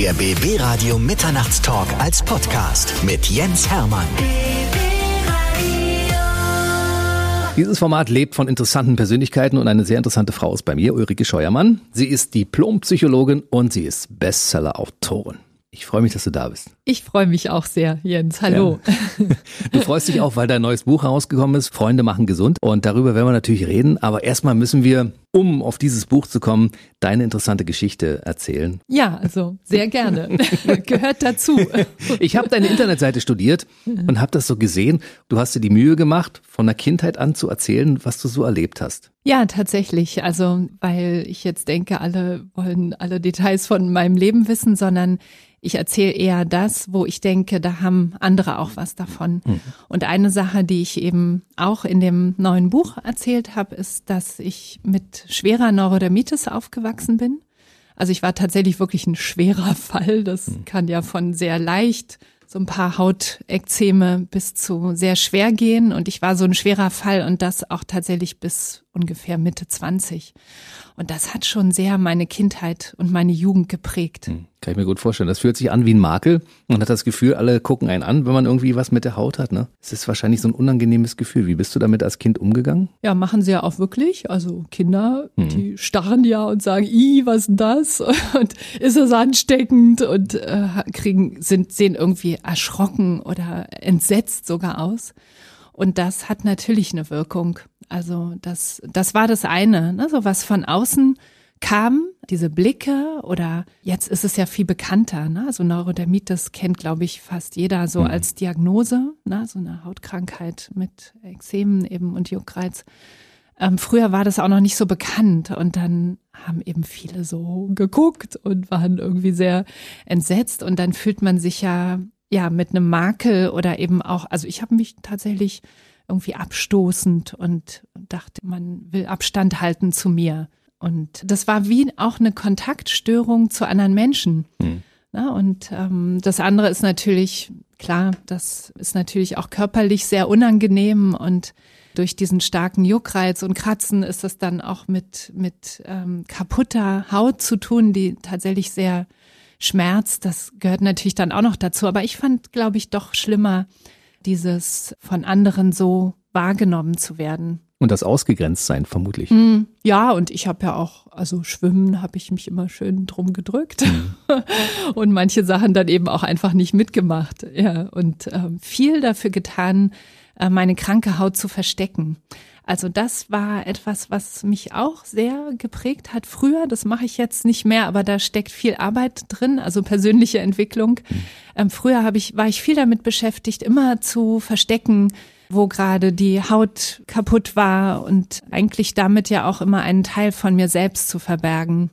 Der BB Radio Mitternachtstalk als Podcast mit Jens Hermann. Dieses Format lebt von interessanten Persönlichkeiten und eine sehr interessante Frau ist bei mir, Ulrike Scheuermann. Sie ist Diplompsychologin und sie ist Bestseller-Autorin. Ich freue mich, dass du da bist. Ich freue mich auch sehr, Jens. Hallo. Ja. Du freust dich auch, weil dein neues Buch herausgekommen ist, Freunde machen gesund. Und darüber werden wir natürlich reden. Aber erstmal müssen wir, um auf dieses Buch zu kommen, deine interessante Geschichte erzählen. Ja, also sehr gerne. Gehört dazu. Ich habe deine Internetseite studiert und habe das so gesehen. Du hast dir die Mühe gemacht, von der Kindheit an zu erzählen, was du so erlebt hast. Ja, tatsächlich. Also, weil ich jetzt denke, alle wollen alle Details von meinem Leben wissen, sondern ich erzähle eher das, wo ich denke, da haben andere auch was davon. Mhm. Und eine Sache, die ich eben auch in dem neuen Buch erzählt habe, ist, dass ich mit schwerer Neurodermitis aufgewachsen bin. Also ich war tatsächlich wirklich ein schwerer Fall. Das mhm. kann ja von sehr leicht so ein paar Hautekzeme bis zu sehr schwer gehen. Und ich war so ein schwerer Fall und das auch tatsächlich bis ungefähr Mitte 20. Und das hat schon sehr meine Kindheit und meine Jugend geprägt. Hm, kann ich mir gut vorstellen. Das fühlt sich an wie ein Makel. Man hat das Gefühl, alle gucken einen an, wenn man irgendwie was mit der Haut hat. Ne? Es ist wahrscheinlich so ein unangenehmes Gefühl. Wie bist du damit als Kind umgegangen? Ja, machen sie ja auch wirklich. Also Kinder, hm. die starren ja und sagen, i, was ist denn das? Und ist das ansteckend? Und äh, kriegen, sind, sehen irgendwie erschrocken oder entsetzt sogar aus. Und das hat natürlich eine Wirkung. Also das, das war das eine, ne? so was von außen kam, diese Blicke oder jetzt ist es ja viel bekannter, ne? also Neurodermitis kennt, glaube ich, fast jeder so mhm. als Diagnose, ne? so eine Hautkrankheit mit Ekzemen eben und Juckreiz. Ähm, früher war das auch noch nicht so bekannt und dann haben eben viele so geguckt und waren irgendwie sehr entsetzt und dann fühlt man sich ja ja, mit einem Makel oder eben auch, also ich habe mich tatsächlich irgendwie abstoßend und dachte, man will Abstand halten zu mir. Und das war wie auch eine Kontaktstörung zu anderen Menschen. Mhm. Na, und ähm, das andere ist natürlich, klar, das ist natürlich auch körperlich sehr unangenehm und durch diesen starken Juckreiz und Kratzen ist das dann auch mit, mit ähm, kaputter Haut zu tun, die tatsächlich sehr Schmerz, das gehört natürlich dann auch noch dazu. Aber ich fand, glaube ich, doch schlimmer, dieses von anderen so wahrgenommen zu werden. Und das ausgegrenzt sein, vermutlich. Mm, ja, und ich habe ja auch, also Schwimmen habe ich mich immer schön drum gedrückt mm. und manche Sachen dann eben auch einfach nicht mitgemacht. Ja, und äh, viel dafür getan, äh, meine kranke Haut zu verstecken. Also das war etwas, was mich auch sehr geprägt hat früher. Das mache ich jetzt nicht mehr, aber da steckt viel Arbeit drin, also persönliche Entwicklung. Mhm. Ähm, früher habe ich, war ich viel damit beschäftigt, immer zu verstecken, wo gerade die Haut kaputt war und eigentlich damit ja auch immer einen Teil von mir selbst zu verbergen.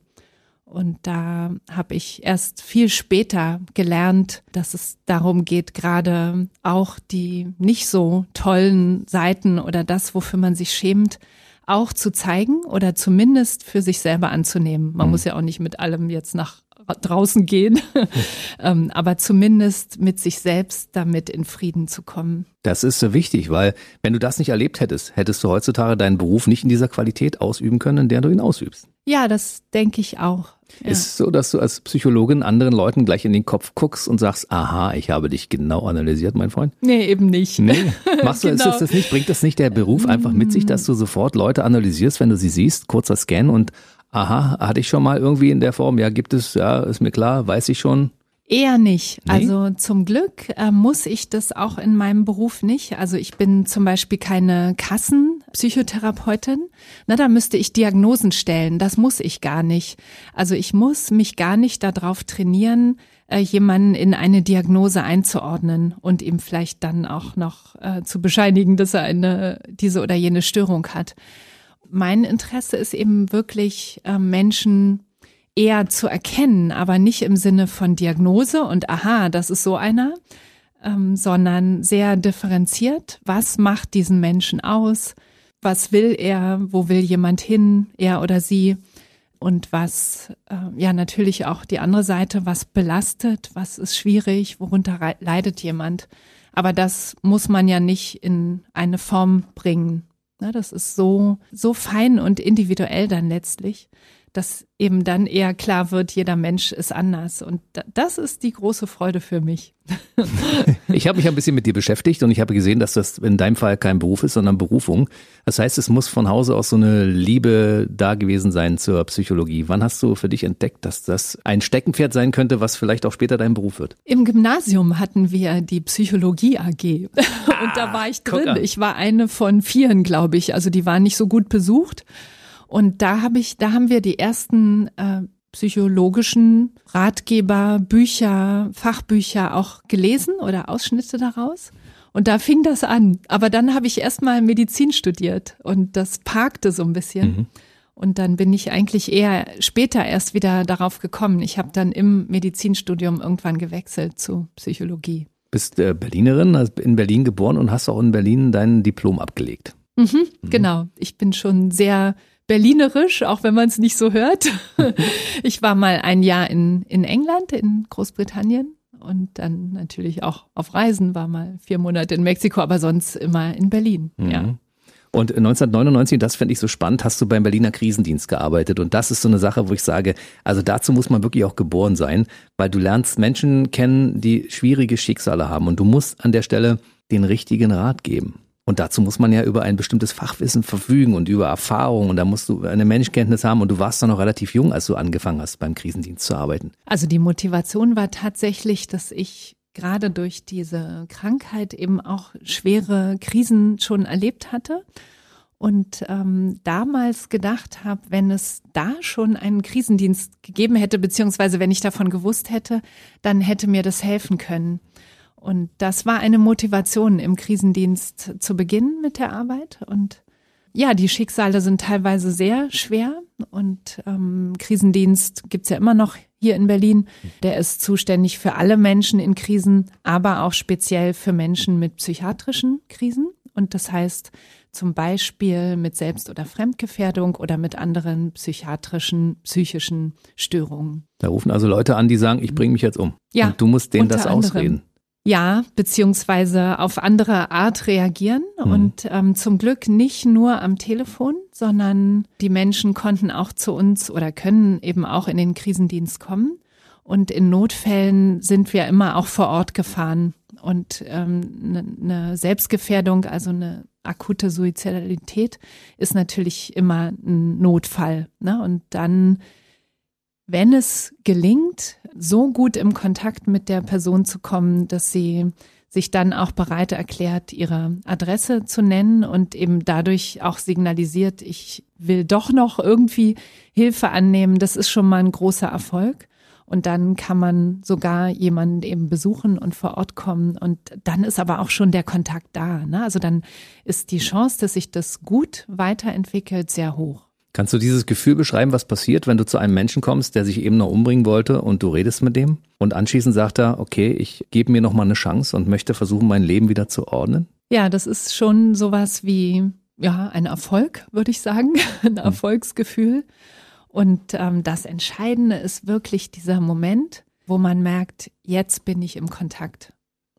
Und da habe ich erst viel später gelernt, dass es darum geht, gerade auch die nicht so tollen Seiten oder das, wofür man sich schämt, auch zu zeigen oder zumindest für sich selber anzunehmen. Man mhm. muss ja auch nicht mit allem jetzt nach draußen gehen, ähm, aber zumindest mit sich selbst damit in Frieden zu kommen. Das ist so wichtig, weil wenn du das nicht erlebt hättest, hättest du heutzutage deinen Beruf nicht in dieser Qualität ausüben können, in der du ihn ausübst. Ja, das denke ich auch. Ja. Ist so, dass du als Psychologin anderen Leuten gleich in den Kopf guckst und sagst, aha, ich habe dich genau analysiert, mein Freund? Nee, eben nicht. Nee. Machst du genau. ist das nicht? Bringt das nicht der Beruf einfach mit sich, dass du sofort Leute analysierst, wenn du sie siehst, kurzer Scan und aha, hatte ich schon mal irgendwie in der Form, ja, gibt es, ja, ist mir klar, weiß ich schon. Eher nicht. Nee? Also zum Glück äh, muss ich das auch in meinem Beruf nicht. Also ich bin zum Beispiel keine Kassenpsychotherapeutin. Na, da müsste ich Diagnosen stellen. Das muss ich gar nicht. Also ich muss mich gar nicht darauf trainieren, äh, jemanden in eine Diagnose einzuordnen und ihm vielleicht dann auch noch äh, zu bescheinigen, dass er eine diese oder jene Störung hat. Mein Interesse ist eben wirklich äh, Menschen eher zu erkennen, aber nicht im Sinne von Diagnose und aha, das ist so einer, ähm, sondern sehr differenziert. Was macht diesen Menschen aus? Was will er? Wo will jemand hin? Er oder sie? Und was, äh, ja, natürlich auch die andere Seite, was belastet, was ist schwierig, worunter leidet jemand. Aber das muss man ja nicht in eine Form bringen. Das ist so, so fein und individuell dann letztlich dass eben dann eher klar wird, jeder Mensch ist anders. Und das ist die große Freude für mich. ich habe mich ein bisschen mit dir beschäftigt und ich habe gesehen, dass das in deinem Fall kein Beruf ist, sondern Berufung. Das heißt, es muss von Hause aus so eine Liebe da gewesen sein zur Psychologie. Wann hast du für dich entdeckt, dass das ein Steckenpferd sein könnte, was vielleicht auch später dein Beruf wird? Im Gymnasium hatten wir die Psychologie AG und da war ich drin. Ich war eine von vieren, glaube ich. Also die waren nicht so gut besucht. Und da habe ich, da haben wir die ersten äh, psychologischen Ratgeber, Bücher, Fachbücher auch gelesen oder Ausschnitte daraus. Und da fing das an. Aber dann habe ich erstmal Medizin studiert und das parkte so ein bisschen. Mhm. Und dann bin ich eigentlich eher später erst wieder darauf gekommen. Ich habe dann im Medizinstudium irgendwann gewechselt zu Psychologie. Bist äh, Berlinerin, hast in Berlin geboren und hast auch in Berlin dein Diplom abgelegt. Mhm, mhm. Genau. Ich bin schon sehr berlinerisch, auch wenn man es nicht so hört. ich war mal ein Jahr in, in England, in Großbritannien und dann natürlich auch auf Reisen, war mal vier Monate in Mexiko, aber sonst immer in Berlin. Mhm. Ja. Und 1999, das fände ich so spannend, hast du beim Berliner Krisendienst gearbeitet. Und das ist so eine Sache, wo ich sage, also dazu muss man wirklich auch geboren sein, weil du lernst Menschen kennen, die schwierige Schicksale haben. Und du musst an der Stelle den richtigen Rat geben. Und dazu muss man ja über ein bestimmtes Fachwissen verfügen und über Erfahrung. Und da musst du eine Menschkenntnis haben. Und du warst dann noch relativ jung, als du angefangen hast, beim Krisendienst zu arbeiten. Also die Motivation war tatsächlich, dass ich gerade durch diese Krankheit eben auch schwere Krisen schon erlebt hatte. Und ähm, damals gedacht habe, wenn es da schon einen Krisendienst gegeben hätte, beziehungsweise wenn ich davon gewusst hätte, dann hätte mir das helfen können. Und das war eine Motivation im Krisendienst zu beginnen mit der Arbeit. Und ja, die Schicksale sind teilweise sehr schwer. Und ähm, Krisendienst gibt's ja immer noch hier in Berlin. Der ist zuständig für alle Menschen in Krisen, aber auch speziell für Menschen mit psychiatrischen Krisen. Und das heißt zum Beispiel mit Selbst- oder Fremdgefährdung oder mit anderen psychiatrischen, psychischen Störungen. Da rufen also Leute an, die sagen, ich bringe mich jetzt um. Ja. Und du musst denen das ausreden. Ja, beziehungsweise auf andere Art reagieren mhm. und ähm, zum Glück nicht nur am Telefon, sondern die Menschen konnten auch zu uns oder können eben auch in den Krisendienst kommen. Und in Notfällen sind wir immer auch vor Ort gefahren. Und ähm, ne eine Selbstgefährdung, also eine akute Suizidalität, ist natürlich immer ein Notfall. Ne? Und dann wenn es gelingt, so gut im Kontakt mit der Person zu kommen, dass sie sich dann auch bereit erklärt, ihre Adresse zu nennen und eben dadurch auch signalisiert, ich will doch noch irgendwie Hilfe annehmen, das ist schon mal ein großer Erfolg. Und dann kann man sogar jemanden eben besuchen und vor Ort kommen. Und dann ist aber auch schon der Kontakt da. Ne? Also dann ist die Chance, dass sich das gut weiterentwickelt, sehr hoch. Kannst du dieses Gefühl beschreiben, was passiert, wenn du zu einem Menschen kommst, der sich eben noch umbringen wollte und du redest mit dem und anschließend sagt er, okay, ich gebe mir noch mal eine Chance und möchte versuchen, mein Leben wieder zu ordnen? Ja, das ist schon sowas wie ja ein Erfolg, würde ich sagen, ein hm. Erfolgsgefühl. Und ähm, das Entscheidende ist wirklich dieser Moment, wo man merkt, jetzt bin ich im Kontakt.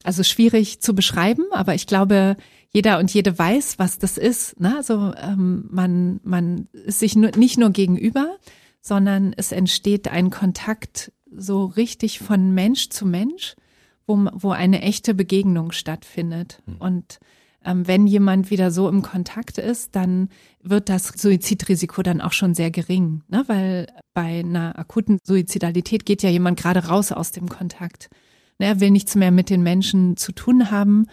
Also schwierig zu beschreiben, aber ich glaube, jeder und jede weiß, was das ist. Ne? Also ähm, man, man ist sich nur, nicht nur gegenüber, sondern es entsteht ein Kontakt so richtig von Mensch zu Mensch, wo, wo eine echte Begegnung stattfindet. Mhm. Und ähm, wenn jemand wieder so im Kontakt ist, dann wird das Suizidrisiko dann auch schon sehr gering, ne? weil bei einer akuten Suizidalität geht ja jemand gerade raus aus dem Kontakt. Ne? Er will nichts mehr mit den Menschen zu tun haben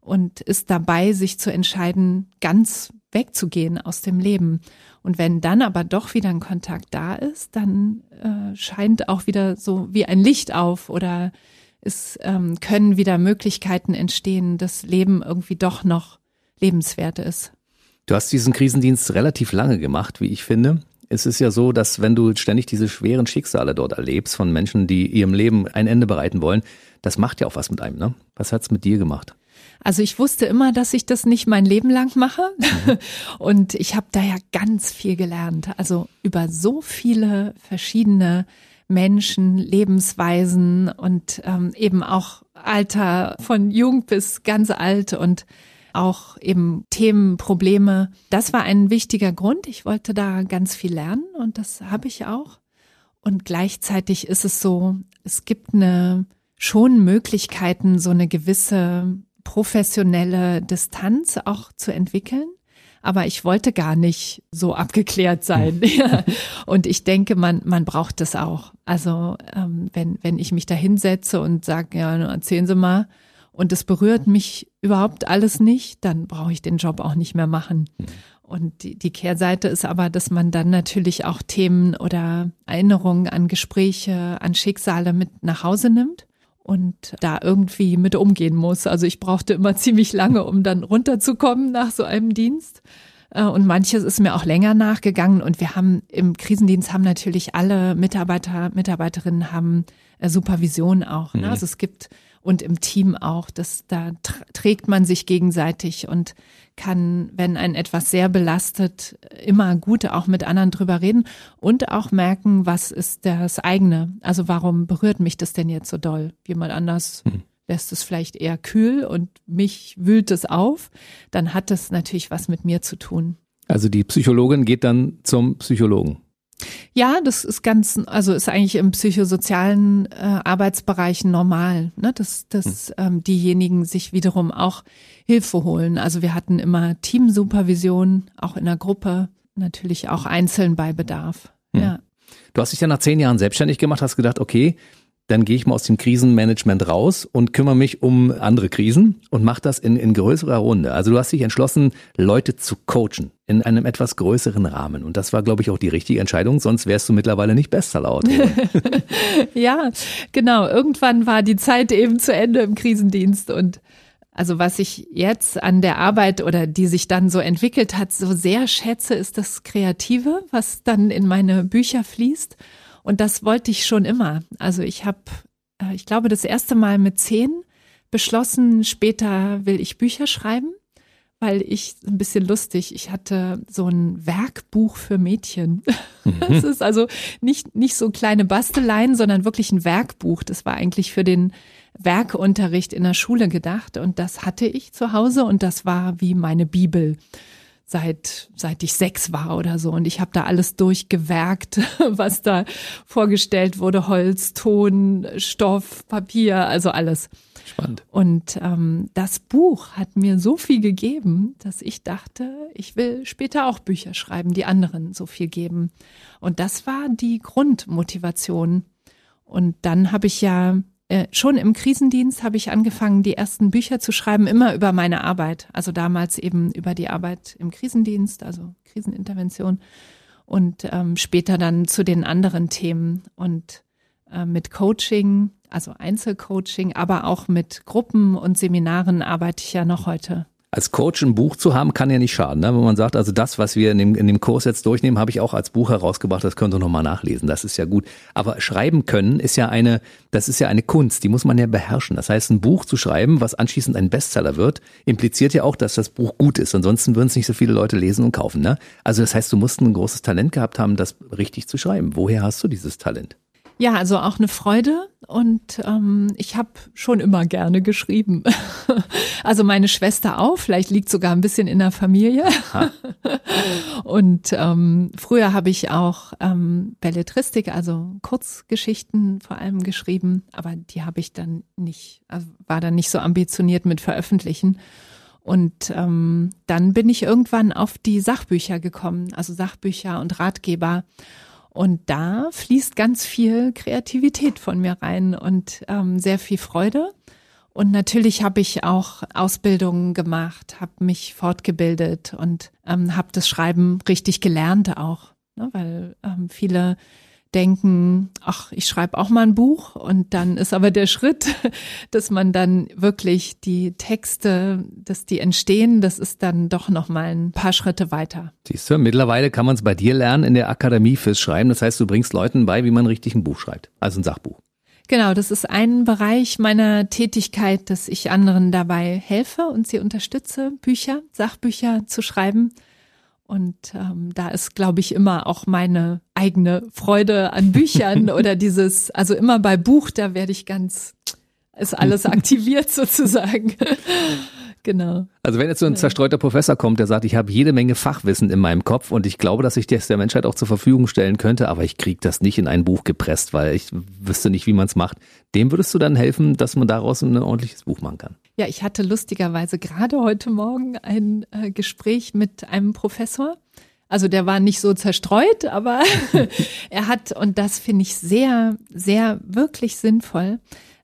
und ist dabei, sich zu entscheiden, ganz wegzugehen aus dem Leben. Und wenn dann aber doch wieder ein Kontakt da ist, dann äh, scheint auch wieder so wie ein Licht auf oder es ähm, können wieder Möglichkeiten entstehen, dass Leben irgendwie doch noch lebenswert ist. Du hast diesen Krisendienst relativ lange gemacht, wie ich finde. Es ist ja so, dass wenn du ständig diese schweren Schicksale dort erlebst von Menschen, die ihrem Leben ein Ende bereiten wollen, das macht ja auch was mit einem, ne? Was hat's mit dir gemacht? Also ich wusste immer, dass ich das nicht mein Leben lang mache. Mhm. Und ich habe da ja ganz viel gelernt. Also über so viele verschiedene Menschen, Lebensweisen und ähm, eben auch Alter von jung bis ganz alt. Und auch eben Themen, Probleme. Das war ein wichtiger Grund. Ich wollte da ganz viel lernen und das habe ich auch. Und gleichzeitig ist es so, es gibt eine schon Möglichkeiten, so eine gewisse professionelle Distanz auch zu entwickeln. Aber ich wollte gar nicht so abgeklärt sein. Hm. und ich denke, man, man braucht das auch. Also ähm, wenn, wenn ich mich da hinsetze und sage, ja, erzählen Sie mal, und es berührt mich überhaupt alles nicht, dann brauche ich den Job auch nicht mehr machen. Hm. Und die, die Kehrseite ist aber, dass man dann natürlich auch Themen oder Erinnerungen an Gespräche, an Schicksale mit nach Hause nimmt und da irgendwie mit umgehen muss. Also ich brauchte immer ziemlich lange, um dann runterzukommen nach so einem Dienst. Äh, und manches ist mir auch länger nachgegangen. Und wir haben im Krisendienst haben natürlich alle Mitarbeiter, Mitarbeiterinnen haben äh, Supervision auch. Ne? Mhm. Also es gibt und im Team auch, dass da trägt man sich gegenseitig und kann, wenn ein etwas sehr belastet, immer gut auch mit anderen drüber reden und auch merken, was ist das eigene. Also warum berührt mich das denn jetzt so doll? Jemand anders hm. lässt es vielleicht eher kühl und mich wühlt es auf. Dann hat es natürlich was mit mir zu tun. Also die Psychologin geht dann zum Psychologen. Ja, das ist ganz, also ist eigentlich im psychosozialen äh, Arbeitsbereichen normal, ne? dass, dass hm. ähm, diejenigen sich wiederum auch Hilfe holen. Also wir hatten immer Teamsupervision, auch in der Gruppe, natürlich auch einzeln bei Bedarf. Hm. Ja. Du hast dich ja nach zehn Jahren selbstständig gemacht, hast gedacht, okay, dann gehe ich mal aus dem Krisenmanagement raus und kümmere mich um andere Krisen und mache das in, in größerer Runde. Also du hast dich entschlossen, Leute zu coachen in einem etwas größeren Rahmen. Und das war, glaube ich, auch die richtige Entscheidung, sonst wärst du mittlerweile nicht Bestseller. ja, genau. Irgendwann war die Zeit eben zu Ende im Krisendienst und also was ich jetzt an der Arbeit oder die sich dann so entwickelt hat, so sehr schätze, ist das Kreative, was dann in meine Bücher fließt. Und das wollte ich schon immer. Also ich habe, äh, ich glaube, das erste Mal mit zehn beschlossen, später will ich Bücher schreiben, weil ich ein bisschen lustig, ich hatte so ein Werkbuch für Mädchen. Mhm. Das ist also nicht, nicht so kleine Basteleien, sondern wirklich ein Werkbuch. Das war eigentlich für den Werkunterricht in der Schule gedacht und das hatte ich zu Hause und das war wie meine Bibel seit seit ich sechs war oder so und ich habe da alles durchgewerkt, was da vorgestellt wurde, Holz, Ton, Stoff, Papier, also alles. Spannend. Und ähm, das Buch hat mir so viel gegeben, dass ich dachte, ich will später auch Bücher schreiben, die anderen so viel geben. Und das war die Grundmotivation. Und dann habe ich ja äh, schon im Krisendienst habe ich angefangen, die ersten Bücher zu schreiben, immer über meine Arbeit. Also damals eben über die Arbeit im Krisendienst, also Krisenintervention und ähm, später dann zu den anderen Themen und äh, mit Coaching, also Einzelcoaching, aber auch mit Gruppen und Seminaren arbeite ich ja noch heute als Coach ein Buch zu haben, kann ja nicht schaden. Ne? Wenn man sagt, also das, was wir in dem, in dem Kurs jetzt durchnehmen, habe ich auch als Buch herausgebracht, das könnt ihr nochmal nachlesen. Das ist ja gut. Aber schreiben können ist ja eine, das ist ja eine Kunst, die muss man ja beherrschen. Das heißt, ein Buch zu schreiben, was anschließend ein Bestseller wird, impliziert ja auch, dass das Buch gut ist. Ansonsten würden es nicht so viele Leute lesen und kaufen. Ne? Also das heißt, du musst ein großes Talent gehabt haben, das richtig zu schreiben. Woher hast du dieses Talent? Ja, also auch eine Freude und ähm, ich habe schon immer gerne geschrieben. also meine Schwester auch, vielleicht liegt sogar ein bisschen in der Familie. und ähm, früher habe ich auch ähm, Belletristik, also Kurzgeschichten vor allem geschrieben, aber die habe ich dann nicht, also war dann nicht so ambitioniert mit Veröffentlichen. Und ähm, dann bin ich irgendwann auf die Sachbücher gekommen, also Sachbücher und Ratgeber. Und da fließt ganz viel Kreativität von mir rein und ähm, sehr viel Freude. Und natürlich habe ich auch Ausbildungen gemacht, habe mich fortgebildet und ähm, habe das Schreiben richtig gelernt auch, ne, weil ähm, viele denken, ach, ich schreibe auch mal ein Buch und dann ist aber der Schritt, dass man dann wirklich die Texte, dass die entstehen, das ist dann doch noch mal ein paar Schritte weiter. Siehst du, mittlerweile kann man es bei dir lernen in der Akademie fürs Schreiben. Das heißt, du bringst Leuten bei, wie man richtig ein Buch schreibt, also ein Sachbuch. Genau, das ist ein Bereich meiner Tätigkeit, dass ich anderen dabei helfe und sie unterstütze, Bücher, Sachbücher zu schreiben. Und ähm, da ist, glaube ich, immer auch meine eigene Freude an Büchern oder dieses, also immer bei Buch, da werde ich ganz, ist alles aktiviert sozusagen. Genau. Also wenn jetzt so ein zerstreuter Professor kommt, der sagt, ich habe jede Menge Fachwissen in meinem Kopf und ich glaube, dass ich das der Menschheit auch zur Verfügung stellen könnte, aber ich kriege das nicht in ein Buch gepresst, weil ich wüsste nicht, wie man es macht. Dem würdest du dann helfen, dass man daraus ein ordentliches Buch machen kann? Ja, ich hatte lustigerweise gerade heute Morgen ein äh, Gespräch mit einem Professor. Also der war nicht so zerstreut, aber er hat, und das finde ich sehr, sehr wirklich sinnvoll,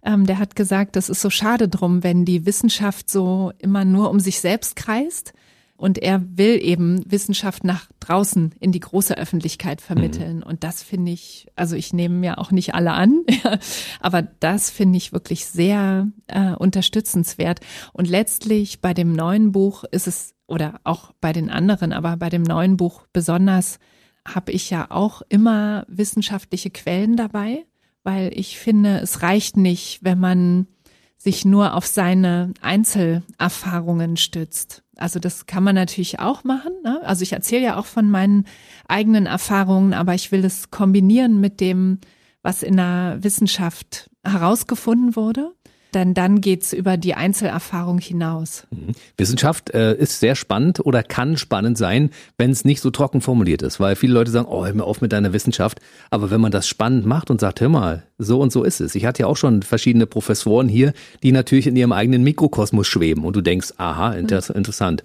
ähm, der hat gesagt, das ist so schade drum, wenn die Wissenschaft so immer nur um sich selbst kreist. Und er will eben Wissenschaft nach draußen in die große Öffentlichkeit vermitteln. Mhm. Und das finde ich, also ich nehme mir auch nicht alle an, aber das finde ich wirklich sehr äh, unterstützenswert. Und letztlich bei dem neuen Buch ist es, oder auch bei den anderen, aber bei dem neuen Buch besonders, habe ich ja auch immer wissenschaftliche Quellen dabei weil ich finde, es reicht nicht, wenn man sich nur auf seine Einzelerfahrungen stützt. Also das kann man natürlich auch machen. Ne? Also ich erzähle ja auch von meinen eigenen Erfahrungen, aber ich will es kombinieren mit dem, was in der Wissenschaft herausgefunden wurde denn dann geht's über die Einzelerfahrung hinaus. Mhm. Wissenschaft äh, ist sehr spannend oder kann spannend sein, wenn es nicht so trocken formuliert ist, weil viele Leute sagen, oh, hör mir auf mit deiner Wissenschaft. Aber wenn man das spannend macht und sagt, hör mal, so und so ist es. Ich hatte ja auch schon verschiedene Professoren hier, die natürlich in ihrem eigenen Mikrokosmos schweben und du denkst, aha, inter mhm.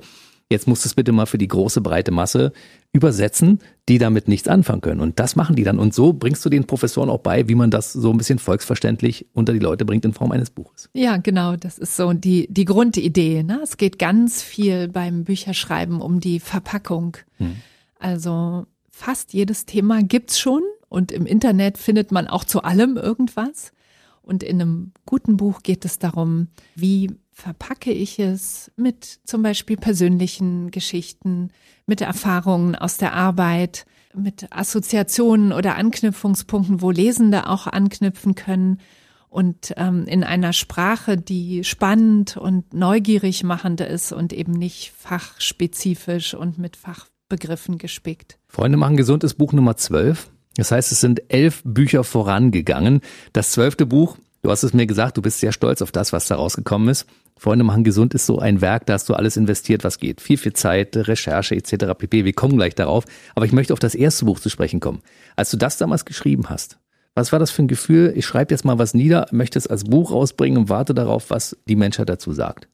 Jetzt musst du es bitte mal für die große breite Masse übersetzen, die damit nichts anfangen können. Und das machen die dann. Und so bringst du den Professoren auch bei, wie man das so ein bisschen volksverständlich unter die Leute bringt in Form eines Buches. Ja, genau. Das ist so die, die Grundidee. Ne? Es geht ganz viel beim Bücherschreiben um die Verpackung. Hm. Also fast jedes Thema gibt's schon. Und im Internet findet man auch zu allem irgendwas. Und in einem guten Buch geht es darum, wie verpacke ich es mit zum Beispiel persönlichen Geschichten, mit Erfahrungen aus der Arbeit, mit Assoziationen oder Anknüpfungspunkten, wo Lesende auch anknüpfen können und ähm, in einer Sprache, die spannend und neugierig machend ist und eben nicht fachspezifisch und mit Fachbegriffen gespickt. Freunde machen gesund ist Buch Nummer 12. Das heißt, es sind elf Bücher vorangegangen. Das zwölfte Buch, du hast es mir gesagt, du bist sehr stolz auf das, was da rausgekommen ist. Freunde machen gesund ist so ein Werk, da hast du alles investiert, was geht. Viel, viel Zeit, Recherche etc. pp. Wir kommen gleich darauf. Aber ich möchte auf das erste Buch zu sprechen kommen. Als du das damals geschrieben hast, was war das für ein Gefühl? Ich schreibe jetzt mal was nieder, möchte es als Buch rausbringen und warte darauf, was die Menschheit dazu sagt.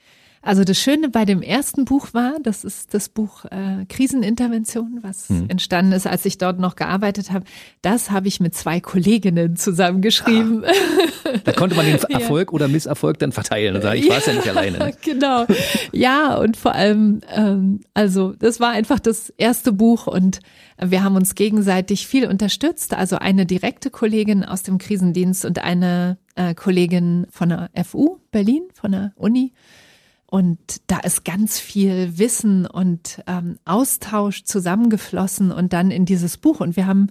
Also das Schöne bei dem ersten Buch war, das ist das Buch äh, Krisenintervention, was hm. entstanden ist, als ich dort noch gearbeitet habe. Das habe ich mit zwei Kolleginnen zusammengeschrieben. Ah, da konnte man den Erfolg ja. oder Misserfolg dann verteilen und sagen, ich war es ja nicht alleine. Ne? Genau. Ja, und vor allem, ähm, also das war einfach das erste Buch und wir haben uns gegenseitig viel unterstützt. Also eine direkte Kollegin aus dem Krisendienst und eine äh, Kollegin von der FU Berlin, von der Uni. Und da ist ganz viel Wissen und ähm, Austausch zusammengeflossen und dann in dieses Buch. Und wir haben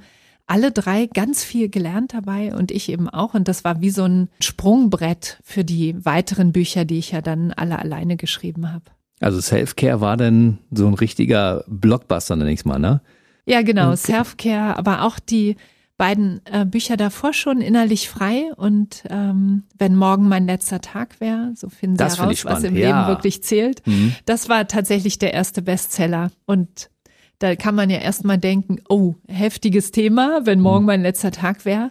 alle drei ganz viel gelernt dabei und ich eben auch. Und das war wie so ein Sprungbrett für die weiteren Bücher, die ich ja dann alle alleine geschrieben habe. Also Self-Care war dann so ein richtiger Blockbuster, nenne ich es mal, ne? Ja, genau. Self-Care, aber auch die beiden äh, Bücher davor schon innerlich frei und ähm, wenn morgen mein letzter Tag wäre, so finden Sie das heraus, was im ja. Leben wirklich zählt. Mhm. Das war tatsächlich der erste Bestseller und da kann man ja erstmal denken, oh, heftiges Thema, wenn morgen mhm. mein letzter Tag wäre.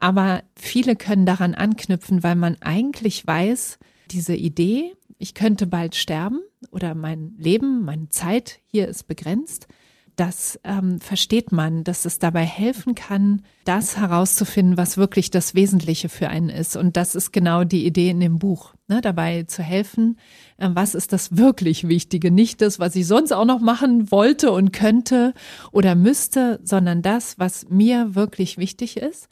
Aber viele können daran anknüpfen, weil man eigentlich weiß, diese Idee, ich könnte bald sterben oder mein Leben, meine Zeit hier ist begrenzt das ähm, versteht man, dass es dabei helfen kann, das herauszufinden, was wirklich das Wesentliche für einen ist. Und das ist genau die Idee in dem Buch, ne? dabei zu helfen, äh, was ist das wirklich Wichtige. Nicht das, was ich sonst auch noch machen wollte und könnte oder müsste, sondern das, was mir wirklich wichtig ist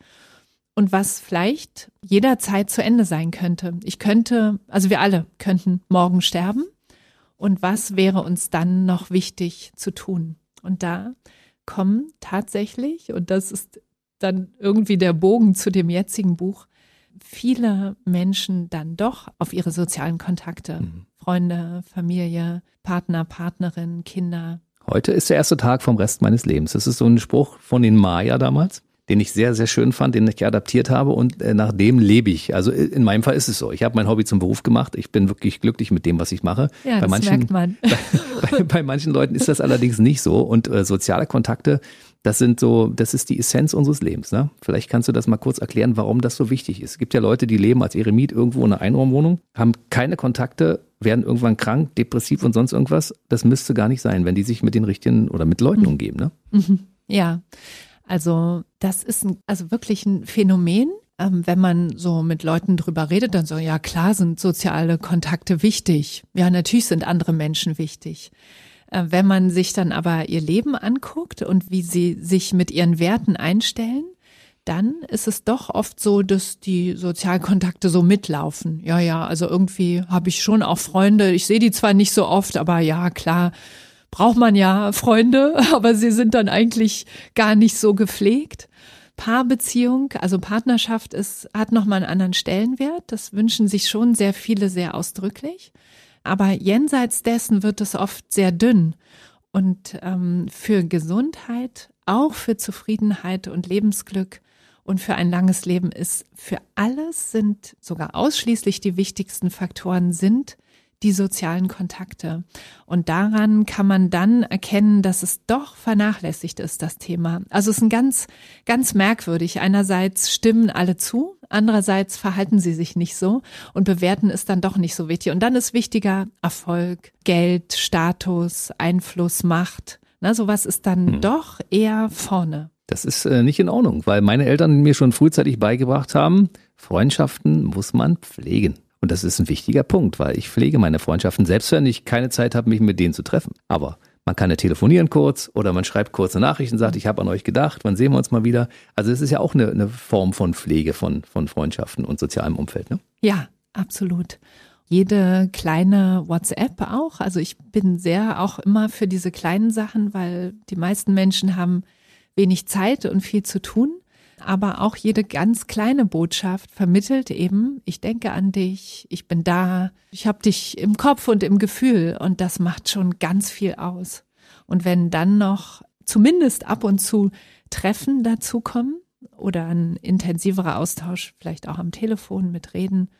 und was vielleicht jederzeit zu Ende sein könnte. Ich könnte, also wir alle könnten morgen sterben. Und was wäre uns dann noch wichtig zu tun? Und da kommen tatsächlich, und das ist dann irgendwie der Bogen zu dem jetzigen Buch, viele Menschen dann doch auf ihre sozialen Kontakte. Mhm. Freunde, Familie, Partner, Partnerin, Kinder. Heute ist der erste Tag vom Rest meines Lebens. Das ist so ein Spruch von den Maya damals. Den ich sehr, sehr schön fand, den ich adaptiert habe und äh, nach dem lebe ich. Also äh, in meinem Fall ist es so. Ich habe mein Hobby zum Beruf gemacht. Ich bin wirklich glücklich mit dem, was ich mache. Ja, bei das manchen, merkt man. Bei, bei, bei manchen Leuten ist das allerdings nicht so. Und äh, soziale Kontakte, das sind so, das ist die Essenz unseres Lebens. Ne? Vielleicht kannst du das mal kurz erklären, warum das so wichtig ist. Es gibt ja Leute, die leben als Eremit irgendwo in einer Einraumwohnung, haben keine Kontakte, werden irgendwann krank, depressiv und sonst irgendwas. Das müsste gar nicht sein, wenn die sich mit den richtigen oder mit Leuten umgeben. Ne? Mhm. Ja, also das ist ein, also wirklich ein Phänomen. Ähm, wenn man so mit Leuten drüber redet, dann so, ja klar sind soziale Kontakte wichtig. Ja, natürlich sind andere Menschen wichtig. Äh, wenn man sich dann aber ihr Leben anguckt und wie sie sich mit ihren Werten einstellen, dann ist es doch oft so, dass die Sozialkontakte so mitlaufen. Ja, ja, also irgendwie habe ich schon auch Freunde. Ich sehe die zwar nicht so oft, aber ja, klar, braucht man ja Freunde, aber sie sind dann eigentlich gar nicht so gepflegt. Paarbeziehung, also Partnerschaft ist, hat nochmal einen anderen Stellenwert. Das wünschen sich schon sehr viele sehr ausdrücklich. Aber jenseits dessen wird es oft sehr dünn. Und ähm, für Gesundheit, auch für Zufriedenheit und Lebensglück und für ein langes Leben ist für alles sind sogar ausschließlich die wichtigsten Faktoren sind die sozialen Kontakte. Und daran kann man dann erkennen, dass es doch vernachlässigt ist, das Thema. Also es ist ein ganz, ganz merkwürdig. Einerseits stimmen alle zu, andererseits verhalten sie sich nicht so und bewerten es dann doch nicht so wichtig. Und dann ist wichtiger Erfolg, Geld, Status, Einfluss, Macht. Na, sowas ist dann hm. doch eher vorne. Das ist äh, nicht in Ordnung, weil meine Eltern mir schon frühzeitig beigebracht haben, Freundschaften muss man pflegen. Und das ist ein wichtiger Punkt, weil ich pflege meine Freundschaften, selbst wenn ich keine Zeit habe, mich mit denen zu treffen. Aber man kann ja telefonieren kurz oder man schreibt kurze Nachrichten, sagt, ich habe an euch gedacht, wann sehen wir uns mal wieder. Also es ist ja auch eine, eine Form von Pflege von, von Freundschaften und sozialem Umfeld. Ne? Ja, absolut. Jede kleine WhatsApp auch. Also ich bin sehr auch immer für diese kleinen Sachen, weil die meisten Menschen haben wenig Zeit und viel zu tun aber auch jede ganz kleine Botschaft vermittelt eben, ich denke an dich, ich bin da, ich habe dich im Kopf und im Gefühl und das macht schon ganz viel aus. Und wenn dann noch zumindest ab und zu Treffen dazukommen oder ein intensiverer Austausch, vielleicht auch am Telefon mit Reden,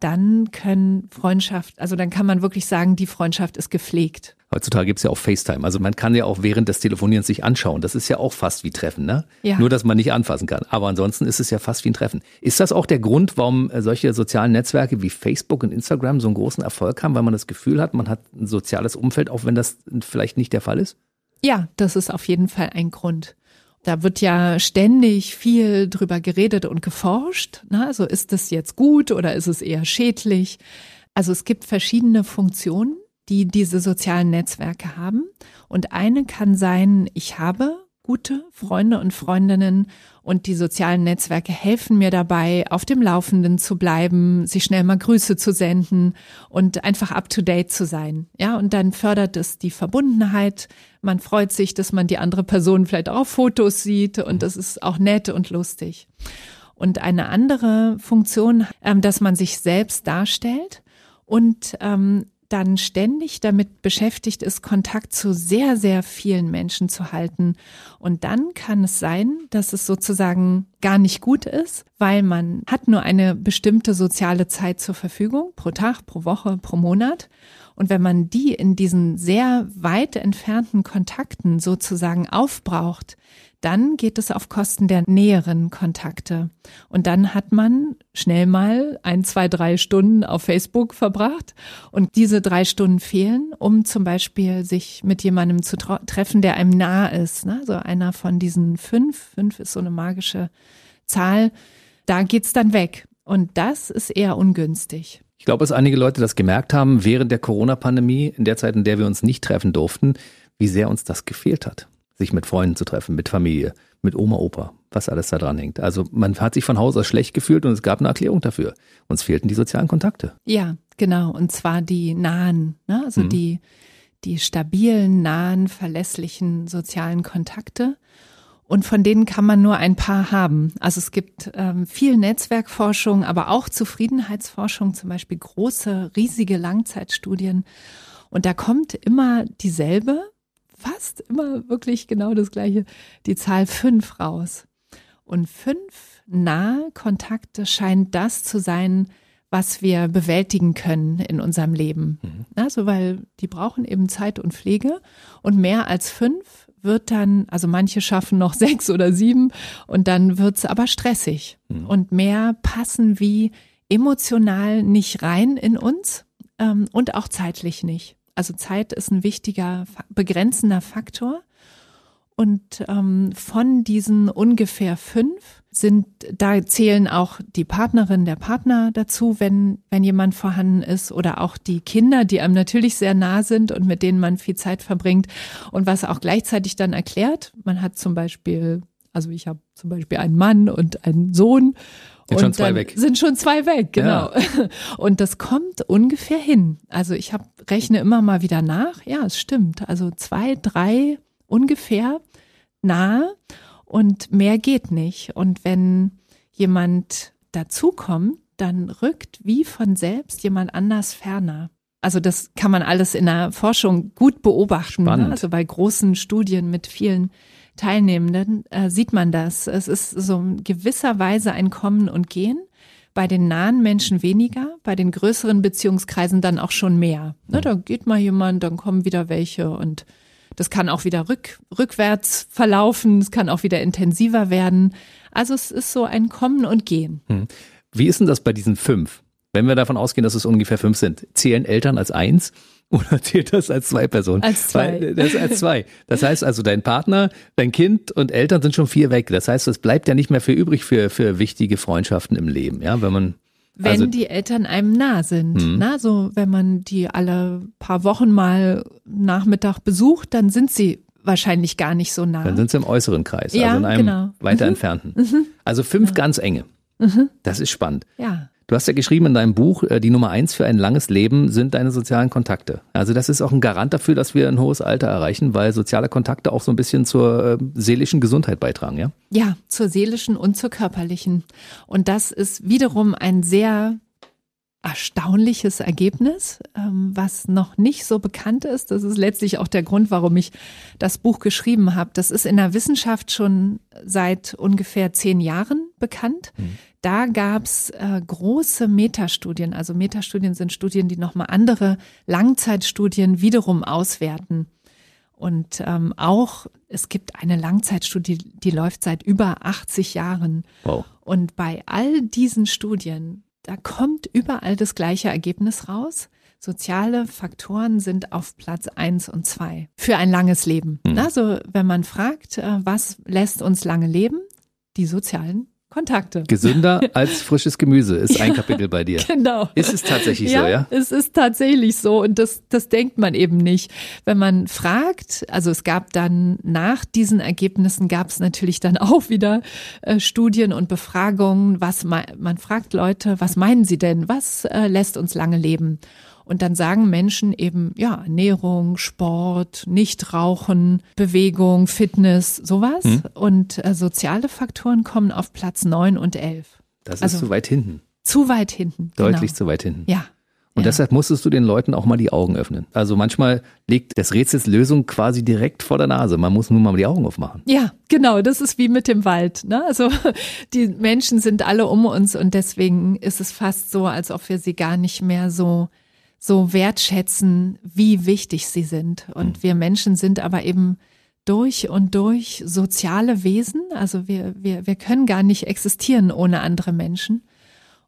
dann können Freundschaft, also dann kann man wirklich sagen, die Freundschaft ist gepflegt. Heutzutage gibt's ja auch FaceTime. Also man kann ja auch während des Telefonierens sich anschauen. Das ist ja auch fast wie Treffen, ne? Ja. Nur, dass man nicht anfassen kann. Aber ansonsten ist es ja fast wie ein Treffen. Ist das auch der Grund, warum äh, solche sozialen Netzwerke wie Facebook und Instagram so einen großen Erfolg haben, weil man das Gefühl hat, man hat ein soziales Umfeld, auch wenn das vielleicht nicht der Fall ist? Ja, das ist auf jeden Fall ein Grund. Da wird ja ständig viel drüber geredet und geforscht. Na, also ist das jetzt gut oder ist es eher schädlich? Also es gibt verschiedene Funktionen, die diese sozialen Netzwerke haben. Und eine kann sein, ich habe gute Freunde und Freundinnen und die sozialen Netzwerke helfen mir dabei, auf dem Laufenden zu bleiben, sich schnell mal Grüße zu senden und einfach up to date zu sein. Ja, und dann fördert es die Verbundenheit. Man freut sich, dass man die andere Person vielleicht auch Fotos sieht und das ist auch nett und lustig. Und eine andere Funktion, ähm, dass man sich selbst darstellt und ähm, dann ständig damit beschäftigt ist, Kontakt zu sehr, sehr vielen Menschen zu halten. Und dann kann es sein, dass es sozusagen gar nicht gut ist, weil man hat nur eine bestimmte soziale Zeit zur Verfügung, pro Tag, pro Woche, pro Monat. Und wenn man die in diesen sehr weit entfernten Kontakten sozusagen aufbraucht, dann geht es auf Kosten der näheren Kontakte. Und dann hat man schnell mal ein, zwei, drei Stunden auf Facebook verbracht und diese drei Stunden fehlen, um zum Beispiel sich mit jemandem zu treffen, der einem nah ist. Ne? So einer von diesen fünf, fünf ist so eine magische Zahl, da geht's dann weg. Und das ist eher ungünstig. Ich glaube, dass einige Leute das gemerkt haben während der Corona-Pandemie, in der Zeit, in der wir uns nicht treffen durften, wie sehr uns das gefehlt hat sich mit Freunden zu treffen, mit Familie, mit Oma, Opa, was alles da dran hängt. Also man hat sich von Haus aus schlecht gefühlt und es gab eine Erklärung dafür. Uns fehlten die sozialen Kontakte. Ja, genau. Und zwar die nahen, ne? also mhm. die, die stabilen, nahen, verlässlichen sozialen Kontakte. Und von denen kann man nur ein paar haben. Also es gibt ähm, viel Netzwerkforschung, aber auch Zufriedenheitsforschung, zum Beispiel große, riesige Langzeitstudien. Und da kommt immer dieselbe fast immer wirklich genau das gleiche, die Zahl fünf raus. Und fünf nahe Kontakte scheint das zu sein, was wir bewältigen können in unserem Leben. Mhm. Also, weil die brauchen eben Zeit und Pflege und mehr als fünf wird dann, also manche schaffen noch sechs oder sieben und dann wird's aber stressig mhm. und mehr passen wie emotional nicht rein in uns ähm, und auch zeitlich nicht. Also Zeit ist ein wichtiger, begrenzender Faktor. Und ähm, von diesen ungefähr fünf sind, da zählen auch die Partnerin, der Partner dazu, wenn, wenn jemand vorhanden ist, oder auch die Kinder, die einem natürlich sehr nah sind und mit denen man viel Zeit verbringt. Und was auch gleichzeitig dann erklärt, man hat zum Beispiel, also ich habe zum Beispiel einen Mann und einen Sohn. Sind schon zwei weg. Sind schon zwei weg, genau. Ja. Und das kommt ungefähr hin. Also ich hab, rechne immer mal wieder nach. Ja, es stimmt. Also zwei, drei ungefähr nahe und mehr geht nicht. Und wenn jemand dazukommt, dann rückt wie von selbst jemand anders ferner. Also das kann man alles in der Forschung gut beobachten. Ne? Also bei großen Studien mit vielen Teilnehmenden äh, sieht man das. Es ist so in gewisser Weise ein Kommen und Gehen. Bei den nahen Menschen weniger, bei den größeren Beziehungskreisen dann auch schon mehr. Ne, da geht mal jemand, dann kommen wieder welche und das kann auch wieder rück, rückwärts verlaufen, es kann auch wieder intensiver werden. Also es ist so ein Kommen und Gehen. Hm. Wie ist denn das bei diesen fünf? Wenn wir davon ausgehen, dass es ungefähr fünf sind, zählen Eltern als eins oder zählt das als zwei Personen? Als zwei. Weil, das als zwei. Das heißt also, dein Partner, dein Kind und Eltern sind schon vier weg. Das heißt, es bleibt ja nicht mehr viel übrig für, für wichtige Freundschaften im Leben, ja, wenn man wenn also, die Eltern einem nah sind. Mhm. Na, so wenn man die alle paar Wochen mal Nachmittag besucht, dann sind sie wahrscheinlich gar nicht so nah. Dann sind sie im äußeren Kreis, ja, also in einem genau. weiter mhm. entfernten. Mhm. Also fünf ja. ganz enge. Mhm. Das ist spannend. Ja. Du hast ja geschrieben in deinem Buch, äh, die Nummer eins für ein langes Leben sind deine sozialen Kontakte. Also das ist auch ein Garant dafür, dass wir ein hohes Alter erreichen, weil soziale Kontakte auch so ein bisschen zur äh, seelischen Gesundheit beitragen, ja? Ja, zur seelischen und zur körperlichen. Und das ist wiederum ein sehr erstaunliches Ergebnis, ähm, was noch nicht so bekannt ist. Das ist letztlich auch der Grund, warum ich das Buch geschrieben habe. Das ist in der Wissenschaft schon seit ungefähr zehn Jahren bekannt. Mhm. Da gab's äh, große Metastudien. Also Metastudien sind Studien, die nochmal andere Langzeitstudien wiederum auswerten. Und ähm, auch, es gibt eine Langzeitstudie, die läuft seit über 80 Jahren. Wow. Und bei all diesen Studien da kommt überall das gleiche Ergebnis raus. Soziale Faktoren sind auf Platz eins und zwei für ein langes Leben. Mhm. Also wenn man fragt, äh, was lässt uns lange leben? Die sozialen Kontakte. Gesünder als frisches Gemüse ist ein Kapitel bei dir. Genau. Ist es tatsächlich ja, so, ja? Es ist tatsächlich so und das, das denkt man eben nicht. Wenn man fragt, also es gab dann nach diesen Ergebnissen gab es natürlich dann auch wieder äh, Studien und Befragungen, was man, man fragt Leute, was meinen sie denn? Was äh, lässt uns lange leben? Und dann sagen Menschen eben, ja, Ernährung, Sport, Nichtrauchen, Bewegung, Fitness, sowas. Hm. Und äh, soziale Faktoren kommen auf Platz neun und elf. Das also, ist zu weit hinten. Zu weit hinten. Deutlich genau. zu weit hinten. Ja. Und ja. deshalb musstest du den Leuten auch mal die Augen öffnen. Also manchmal liegt das Rätsels Lösung quasi direkt vor der Nase. Man muss nur mal die Augen aufmachen. Ja, genau. Das ist wie mit dem Wald. Ne? Also die Menschen sind alle um uns und deswegen ist es fast so, als ob wir sie gar nicht mehr so so wertschätzen, wie wichtig sie sind. Und mhm. wir Menschen sind aber eben durch und durch soziale Wesen. Also wir, wir, wir können gar nicht existieren ohne andere Menschen.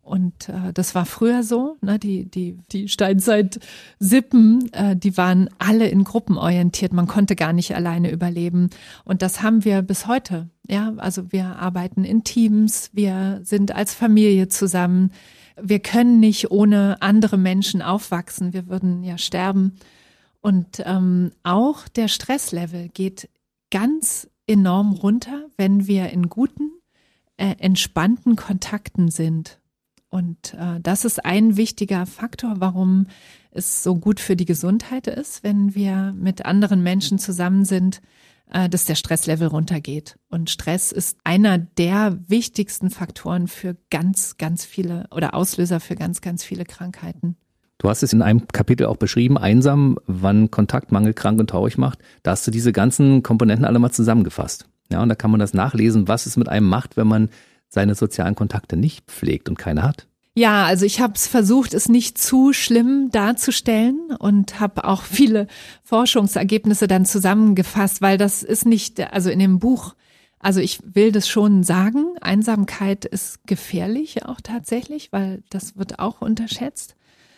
Und äh, das war früher so. Ne? Die, die, die Steinzeit-Sippen, äh, die waren alle in Gruppen orientiert. Man konnte gar nicht alleine überleben. Und das haben wir bis heute. Ja, also wir arbeiten in Teams, wir sind als Familie zusammen wir können nicht ohne andere Menschen aufwachsen. Wir würden ja sterben. Und ähm, auch der Stresslevel geht ganz enorm runter, wenn wir in guten, äh, entspannten Kontakten sind. Und äh, das ist ein wichtiger Faktor, warum es so gut für die Gesundheit ist, wenn wir mit anderen Menschen zusammen sind, dass der Stresslevel runtergeht. Und Stress ist einer der wichtigsten Faktoren für ganz, ganz viele oder Auslöser für ganz, ganz viele Krankheiten. Du hast es in einem Kapitel auch beschrieben, einsam, wann Kontaktmangel krank und traurig macht. Da hast du diese ganzen Komponenten alle mal zusammengefasst. Ja, und da kann man das nachlesen, was es mit einem macht, wenn man seine sozialen Kontakte nicht pflegt und keine hat. Ja, also ich habe es versucht, es nicht zu schlimm darzustellen und habe auch viele Forschungsergebnisse dann zusammengefasst, weil das ist nicht, also in dem Buch, also ich will das schon sagen, Einsamkeit ist gefährlich auch tatsächlich, weil das wird auch unterschätzt.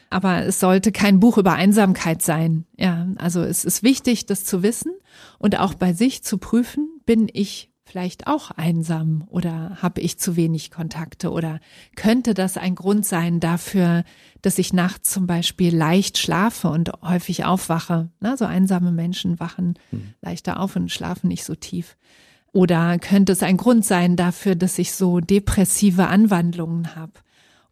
Aber es sollte kein Buch über Einsamkeit sein. Ja, also es ist wichtig, das zu wissen und auch bei sich zu prüfen, bin ich vielleicht auch einsam oder habe ich zu wenig Kontakte oder könnte das ein Grund sein dafür, dass ich nachts zum Beispiel leicht schlafe und häufig aufwache. Na, so einsame Menschen wachen hm. leichter auf und schlafen nicht so tief. Oder könnte es ein Grund sein dafür, dass ich so depressive Anwandlungen habe?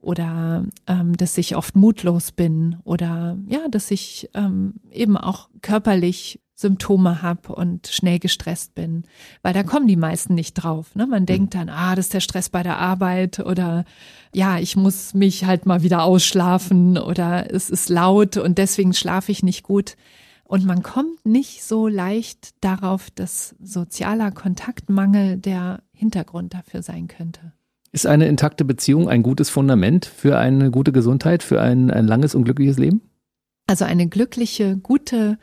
Oder ähm, dass ich oft mutlos bin oder ja, dass ich ähm, eben auch körperlich Symptome habe und schnell gestresst bin, weil da kommen die meisten nicht drauf. Ne? Man denkt dann, ah, das ist der Stress bei der Arbeit oder ja, ich muss mich halt mal wieder ausschlafen oder es ist laut und deswegen schlafe ich nicht gut. Und man kommt nicht so leicht darauf, dass sozialer Kontaktmangel der Hintergrund dafür sein könnte. Ist eine intakte Beziehung ein gutes Fundament für eine gute Gesundheit, für ein, ein langes und glückliches Leben? Also eine glückliche, gute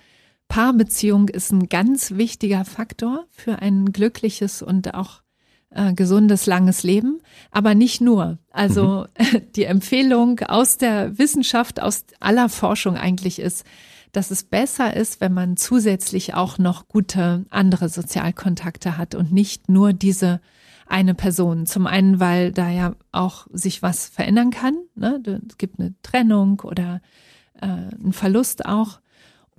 Paarbeziehung ist ein ganz wichtiger Faktor für ein glückliches und auch äh, gesundes, langes Leben, aber nicht nur. Also mhm. die Empfehlung aus der Wissenschaft, aus aller Forschung eigentlich ist, dass es besser ist, wenn man zusätzlich auch noch gute andere Sozialkontakte hat und nicht nur diese eine Person. Zum einen, weil da ja auch sich was verändern kann. Ne? Es gibt eine Trennung oder äh, einen Verlust auch.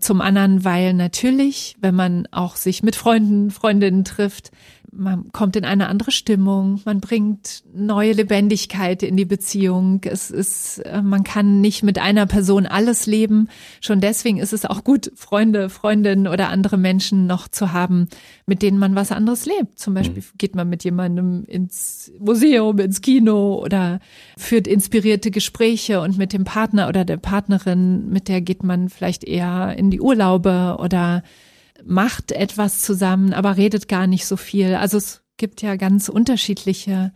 Zum anderen, weil natürlich, wenn man auch sich mit Freunden, Freundinnen trifft, man kommt in eine andere Stimmung, man bringt neue Lebendigkeit in die Beziehung. Es ist, äh, man kann nicht mit einer Person alles leben. Schon deswegen ist es auch gut, Freunde, Freundinnen oder andere Menschen noch zu haben, mit denen man was anderes lebt. Zum Beispiel mhm. geht man mit jemandem ins Museum, ins Kino oder führt inspirierte Gespräche und mit dem Partner oder der Partnerin, mit der geht man vielleicht eher in die Urlaube oder macht etwas zusammen, aber redet gar nicht so viel. Also es gibt ja ganz unterschiedliche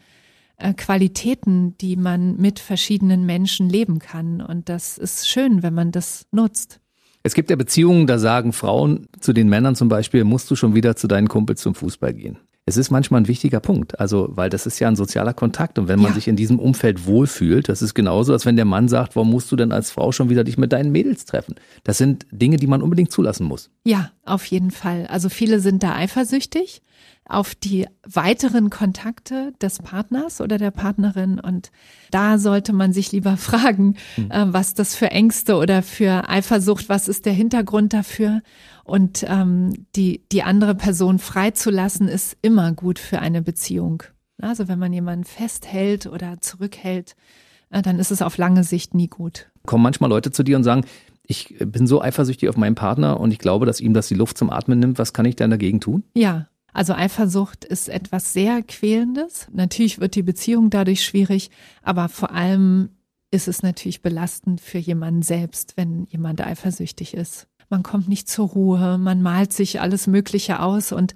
äh, Qualitäten, die man mit verschiedenen Menschen leben kann. Und das ist schön, wenn man das nutzt. Es gibt ja Beziehungen, da sagen Frauen zu den Männern zum Beispiel, musst du schon wieder zu deinen Kumpels zum Fußball gehen. Es ist manchmal ein wichtiger Punkt, also weil das ist ja ein sozialer Kontakt und wenn man ja. sich in diesem Umfeld wohlfühlt, das ist genauso, als wenn der Mann sagt, warum musst du denn als Frau schon wieder dich mit deinen Mädels treffen? Das sind Dinge, die man unbedingt zulassen muss. Ja, auf jeden Fall. Also viele sind da eifersüchtig auf die weiteren Kontakte des Partners oder der Partnerin. Und da sollte man sich lieber fragen, hm. äh, was das für Ängste oder für Eifersucht, was ist der Hintergrund dafür? Und ähm, die, die andere Person freizulassen, ist immer gut für eine Beziehung. Also wenn man jemanden festhält oder zurückhält, äh, dann ist es auf lange Sicht nie gut. Kommen manchmal Leute zu dir und sagen, ich bin so eifersüchtig auf meinen Partner und ich glaube, dass ihm das die Luft zum Atmen nimmt. Was kann ich denn dagegen tun? Ja, also Eifersucht ist etwas sehr Quälendes. Natürlich wird die Beziehung dadurch schwierig, aber vor allem ist es natürlich belastend für jemanden selbst, wenn jemand eifersüchtig ist. Man kommt nicht zur Ruhe, man malt sich alles Mögliche aus und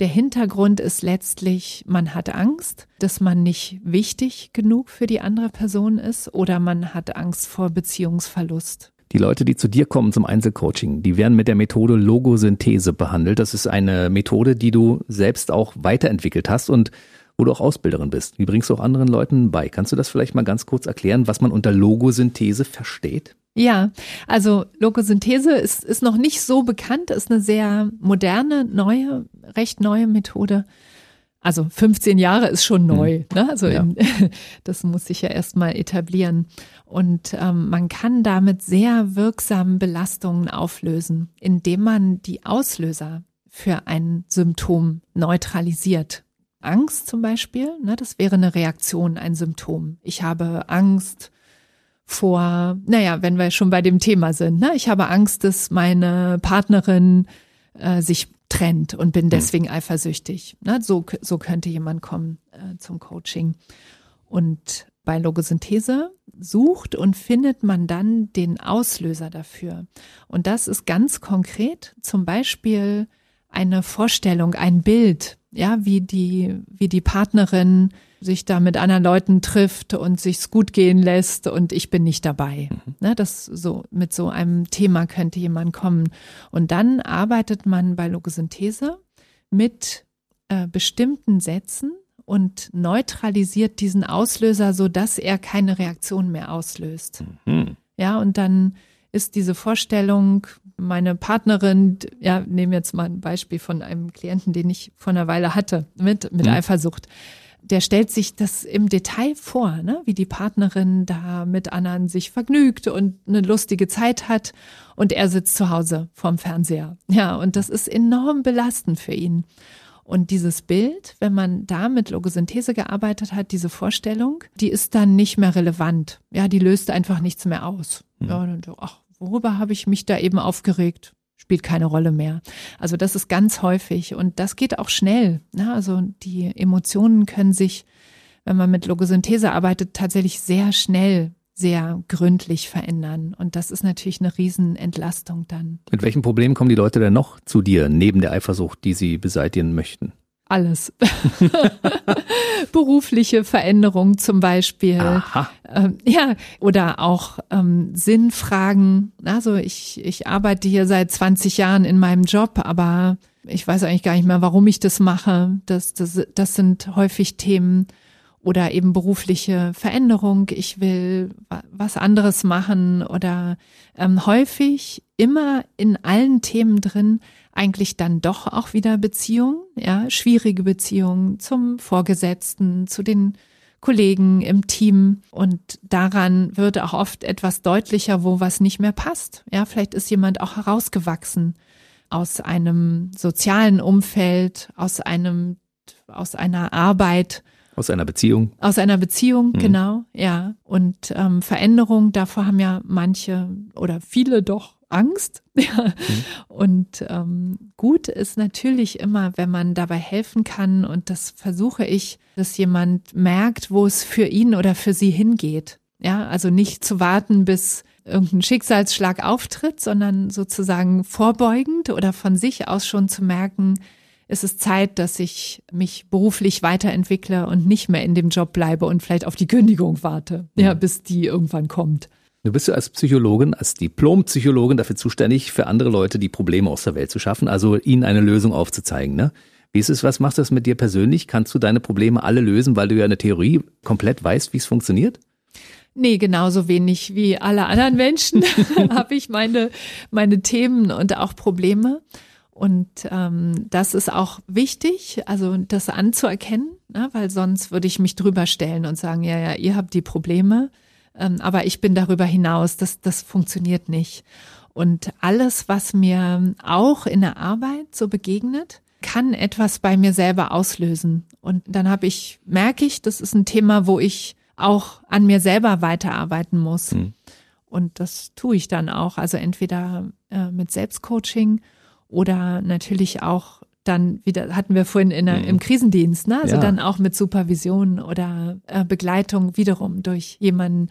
der Hintergrund ist letztlich, man hat Angst, dass man nicht wichtig genug für die andere Person ist oder man hat Angst vor Beziehungsverlust. Die Leute, die zu dir kommen zum Einzelcoaching, die werden mit der Methode Logosynthese behandelt. Das ist eine Methode, die du selbst auch weiterentwickelt hast und wo du auch Ausbilderin bist. Die bringst du auch anderen Leuten bei. Kannst du das vielleicht mal ganz kurz erklären, was man unter Logosynthese versteht? Ja, also Logosynthese ist, ist noch nicht so bekannt, ist eine sehr moderne, neue, recht neue Methode. Also 15 Jahre ist schon neu. Hm. Ne? Also ja. in, das muss sich ja erstmal etablieren. Und ähm, man kann damit sehr wirksam Belastungen auflösen, indem man die Auslöser für ein Symptom neutralisiert. Angst zum Beispiel, ne, das wäre eine Reaktion, ein Symptom. Ich habe Angst vor, naja, wenn wir schon bei dem Thema sind, ne, ich habe Angst, dass meine Partnerin äh, sich trennt und bin hm. deswegen eifersüchtig. Ne, so, so könnte jemand kommen äh, zum Coaching. Und bei Logosynthese sucht und findet man dann den Auslöser dafür. Und das ist ganz konkret zum Beispiel eine Vorstellung, ein Bild, ja, wie die, wie die Partnerin sich da mit anderen Leuten trifft und sich's gut gehen lässt und ich bin nicht dabei. Mhm. Ne, das so, mit so einem Thema könnte jemand kommen. Und dann arbeitet man bei Logosynthese mit äh, bestimmten Sätzen und neutralisiert diesen Auslöser, so dass er keine Reaktion mehr auslöst. Mhm. Ja, und dann ist diese Vorstellung, meine Partnerin, ja, nehmen jetzt mal ein Beispiel von einem Klienten, den ich vor einer Weile hatte, mit, mit mhm. Eifersucht. Der stellt sich das im Detail vor, ne? wie die Partnerin da mit anderen sich vergnügt und eine lustige Zeit hat und er sitzt zu Hause vorm Fernseher. Ja, und das ist enorm belastend für ihn. Und dieses Bild, wenn man da mit Logosynthese gearbeitet hat, diese Vorstellung, die ist dann nicht mehr relevant. Ja, die löst einfach nichts mehr aus. Mhm. Ja, dann, ach, worüber habe ich mich da eben aufgeregt? Spielt keine Rolle mehr. Also das ist ganz häufig und das geht auch schnell. Ne? Also die Emotionen können sich, wenn man mit Logosynthese arbeitet, tatsächlich sehr schnell sehr gründlich verändern. Und das ist natürlich eine Riesenentlastung dann. Mit welchen Problemen kommen die Leute denn noch zu dir, neben der Eifersucht, die sie beseitigen möchten? Alles. Berufliche Veränderung zum Beispiel. Aha. Ähm, ja, oder auch ähm, Sinnfragen. Also ich, ich arbeite hier seit 20 Jahren in meinem Job, aber ich weiß eigentlich gar nicht mehr, warum ich das mache. Das, das, das sind häufig Themen oder eben berufliche Veränderung. Ich will was anderes machen oder ähm, häufig immer in allen Themen drin eigentlich dann doch auch wieder Beziehungen, ja, schwierige Beziehungen zum Vorgesetzten, zu den Kollegen im Team und daran wird auch oft etwas deutlicher, wo was nicht mehr passt. Ja, vielleicht ist jemand auch herausgewachsen aus einem sozialen Umfeld, aus einem, aus einer Arbeit, aus einer Beziehung. Aus einer Beziehung, mhm. genau, ja. Und ähm, Veränderung, davor haben ja manche oder viele doch Angst. Ja. Mhm. Und ähm, gut ist natürlich immer, wenn man dabei helfen kann, und das versuche ich, dass jemand merkt, wo es für ihn oder für sie hingeht. Ja, also nicht zu warten, bis irgendein Schicksalsschlag auftritt, sondern sozusagen vorbeugend oder von sich aus schon zu merken, es ist Zeit, dass ich mich beruflich weiterentwickle und nicht mehr in dem Job bleibe und vielleicht auf die Kündigung warte, ja, mhm. bis die irgendwann kommt. Du bist ja als Psychologin, als Diplompsychologin dafür zuständig, für andere Leute die Probleme aus der Welt zu schaffen, also ihnen eine Lösung aufzuzeigen. Ne? Wie ist es, was macht das mit dir persönlich? Kannst du deine Probleme alle lösen, weil du ja eine Theorie komplett weißt, wie es funktioniert? Nee, genauso wenig wie alle anderen Menschen habe ich meine, meine Themen und auch Probleme. Und ähm, das ist auch wichtig, also das anzuerkennen, ne, weil sonst würde ich mich drüber stellen und sagen, ja, ja, ihr habt die Probleme, ähm, aber ich bin darüber hinaus, das, das funktioniert nicht. Und alles, was mir auch in der Arbeit so begegnet, kann etwas bei mir selber auslösen. Und dann habe ich, merke ich, das ist ein Thema, wo ich auch an mir selber weiterarbeiten muss. Hm. Und das tue ich dann auch. Also entweder äh, mit Selbstcoaching oder natürlich auch dann wieder, hatten wir vorhin in mhm. im Krisendienst, ne? also ja. dann auch mit Supervision oder äh, Begleitung wiederum durch jemanden,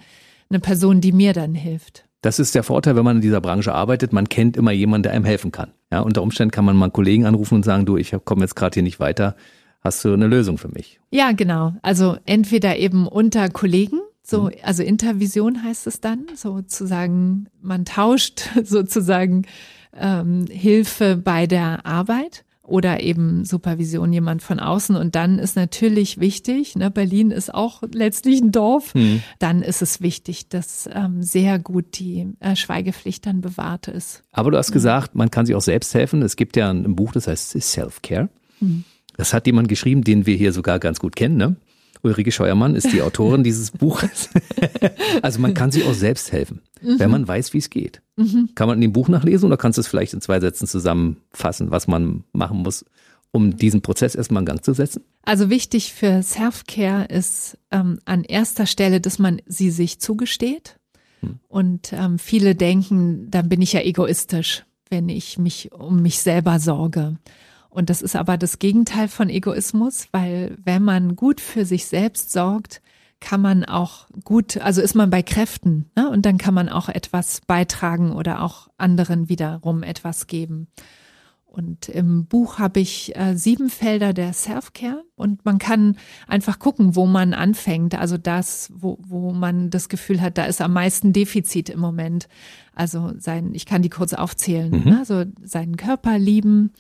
eine Person, die mir dann hilft. Das ist der Vorteil, wenn man in dieser Branche arbeitet. Man kennt immer jemanden, der einem helfen kann. Ja, unter Umständen kann man mal einen Kollegen anrufen und sagen, du, ich komme jetzt gerade hier nicht weiter. Hast du eine Lösung für mich? Ja, genau. Also entweder eben unter Kollegen, so, mhm. also Intervision heißt es dann, sozusagen, man tauscht sozusagen ähm, Hilfe bei der Arbeit oder eben Supervision jemand von außen. Und dann ist natürlich wichtig, ne, Berlin ist auch letztlich ein Dorf, hm. dann ist es wichtig, dass ähm, sehr gut die äh, Schweigepflicht dann bewahrt ist. Aber du hast ja. gesagt, man kann sich auch selbst helfen. Es gibt ja ein, ein Buch, das heißt Self-Care. Hm. Das hat jemand geschrieben, den wir hier sogar ganz gut kennen, ne? Ulrike Scheuermann ist die Autorin dieses Buches. also man kann sich auch selbst helfen, mhm. wenn man weiß, wie es geht. Mhm. Kann man in dem Buch nachlesen oder kannst du es vielleicht in zwei Sätzen zusammenfassen, was man machen muss, um diesen Prozess erstmal in Gang zu setzen? Also wichtig für Self-Care ist ähm, an erster Stelle, dass man sie sich zugesteht. Hm. Und ähm, viele denken, dann bin ich ja egoistisch, wenn ich mich um mich selber sorge. Und das ist aber das Gegenteil von Egoismus, weil wenn man gut für sich selbst sorgt, kann man auch gut, also ist man bei Kräften ne? und dann kann man auch etwas beitragen oder auch anderen wiederum etwas geben. Und im Buch habe ich äh, sieben Felder der Self-Care und man kann einfach gucken, wo man anfängt. Also das, wo, wo man das Gefühl hat, da ist am meisten Defizit im Moment. Also sein, ich kann die kurz aufzählen. Mhm. Ne? Also seinen Körper lieben,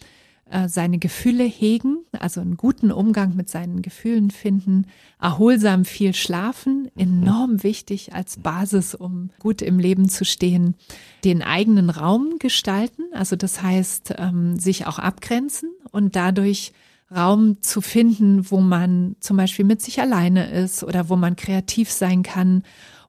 seine Gefühle hegen, also einen guten Umgang mit seinen Gefühlen finden, erholsam viel schlafen, enorm wichtig als Basis, um gut im Leben zu stehen, den eigenen Raum gestalten, also das heißt, ähm, sich auch abgrenzen und dadurch Raum zu finden, wo man zum Beispiel mit sich alleine ist oder wo man kreativ sein kann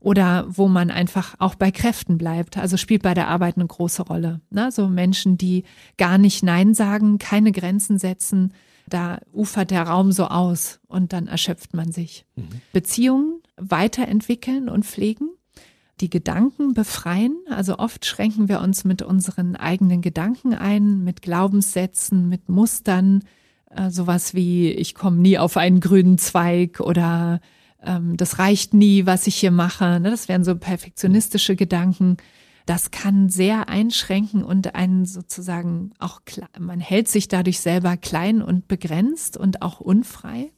oder wo man einfach auch bei Kräften bleibt. Also spielt bei der Arbeit eine große Rolle. Ne? So Menschen, die gar nicht Nein sagen, keine Grenzen setzen, da ufert der Raum so aus und dann erschöpft man sich. Mhm. Beziehungen weiterentwickeln und pflegen, die Gedanken befreien. Also oft schränken wir uns mit unseren eigenen Gedanken ein, mit Glaubenssätzen, mit Mustern, äh, sowas wie ich komme nie auf einen grünen Zweig oder ähm, das reicht nie, was ich hier mache. Ne? Das wären so perfektionistische Gedanken. Das kann sehr einschränken und einen sozusagen auch, man hält sich dadurch selber klein und begrenzt und auch unfrei.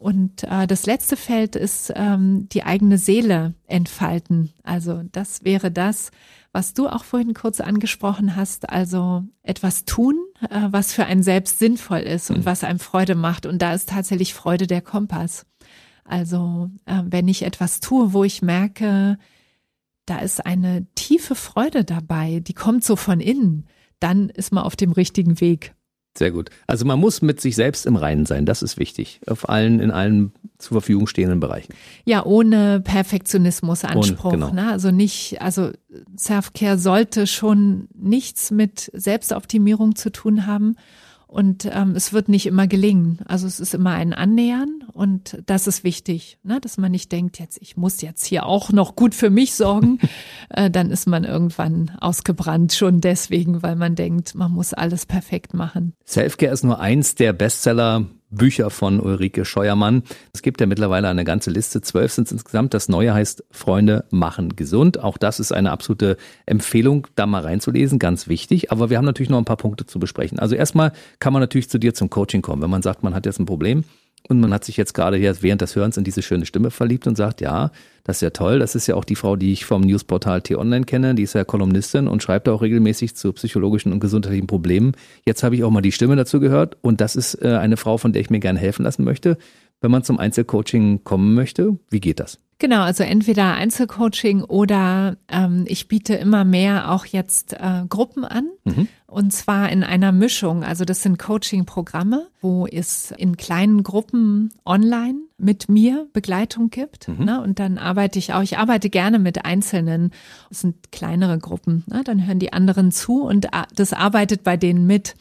Und äh, das letzte Feld ist ähm, die eigene Seele entfalten. Also das wäre das, was du auch vorhin kurz angesprochen hast. Also etwas tun, äh, was für einen selbst sinnvoll ist und mhm. was einem Freude macht. Und da ist tatsächlich Freude der Kompass. Also äh, wenn ich etwas tue, wo ich merke, da ist eine tiefe Freude dabei, die kommt so von innen, dann ist man auf dem richtigen Weg. Sehr gut. Also man muss mit sich selbst im Reinen sein, das ist wichtig. Auf allen, in allen zur Verfügung stehenden Bereichen. Ja, ohne Perfektionismusanspruch. Genau. Ne? Also nicht, also Self-Care sollte schon nichts mit Selbstoptimierung zu tun haben. Und ähm, es wird nicht immer gelingen. Also es ist immer ein Annähern und das ist wichtig, ne? dass man nicht denkt, jetzt ich muss jetzt hier auch noch gut für mich sorgen. äh, dann ist man irgendwann ausgebrannt schon deswegen, weil man denkt, man muss alles perfekt machen. Selfcare ist nur eins der Bestseller Bücher von Ulrike Scheuermann. Es gibt ja mittlerweile eine ganze Liste, zwölf sind es insgesamt. Das neue heißt Freunde machen gesund. Auch das ist eine absolute Empfehlung, da mal reinzulesen, ganz wichtig. Aber wir haben natürlich noch ein paar Punkte zu besprechen. Also erstmal kann man natürlich zu dir zum Coaching kommen, wenn man sagt, man hat jetzt ein Problem und man hat sich jetzt gerade hier während des Hörens in diese schöne Stimme verliebt und sagt, ja, das ist ja toll. Das ist ja auch die Frau, die ich vom Newsportal T-Online kenne. Die ist ja Kolumnistin und schreibt auch regelmäßig zu psychologischen und gesundheitlichen Problemen. Jetzt habe ich auch mal die Stimme dazu gehört und das ist äh, eine Frau, von der ich mir gerne helfen lassen möchte. Wenn man zum Einzelcoaching kommen möchte, wie geht das? Genau, also entweder Einzelcoaching oder ähm, ich biete immer mehr auch jetzt äh, Gruppen an. Mhm. Und zwar in einer Mischung. Also das sind Coaching-Programme, wo es in kleinen Gruppen online mit mir Begleitung gibt. Mhm. Ne? Und dann arbeite ich auch, ich arbeite gerne mit Einzelnen. Das sind kleinere Gruppen. Ne? Dann hören die anderen zu und das arbeitet bei denen mit.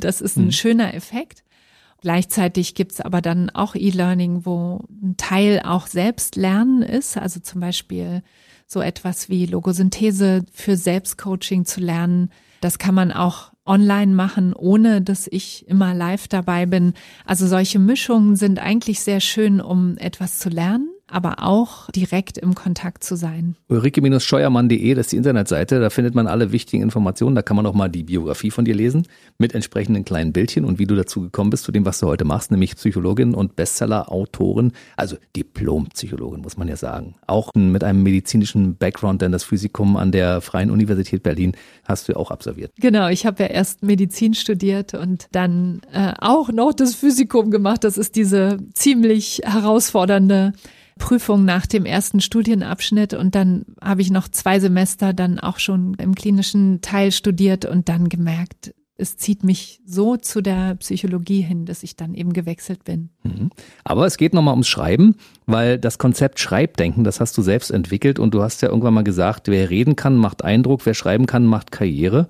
Das ist ein mhm. schöner Effekt. Gleichzeitig gibt's aber dann auch E-Learning, wo ein Teil auch Selbstlernen ist, also zum Beispiel so etwas wie Logosynthese für Selbstcoaching zu lernen. Das kann man auch online machen, ohne dass ich immer live dabei bin. Also solche Mischungen sind eigentlich sehr schön, um etwas zu lernen aber auch direkt im Kontakt zu sein. Ulrike-scheuermann.de, das ist die Internetseite, da findet man alle wichtigen Informationen, da kann man auch mal die Biografie von dir lesen, mit entsprechenden kleinen Bildchen und wie du dazu gekommen bist, zu dem, was du heute machst, nämlich Psychologin und Bestseller-Autorin, also Diplom-Psychologin, muss man ja sagen. Auch mit einem medizinischen Background, denn das Physikum an der Freien Universität Berlin hast du auch absolviert. Genau, ich habe ja erst Medizin studiert und dann äh, auch noch das Physikum gemacht. Das ist diese ziemlich herausfordernde Prüfung nach dem ersten Studienabschnitt und dann habe ich noch zwei Semester dann auch schon im klinischen Teil studiert und dann gemerkt, es zieht mich so zu der Psychologie hin, dass ich dann eben gewechselt bin. Mhm. Aber es geht nochmal ums Schreiben, weil das Konzept Schreibdenken, das hast du selbst entwickelt und du hast ja irgendwann mal gesagt, wer reden kann, macht Eindruck, wer schreiben kann, macht Karriere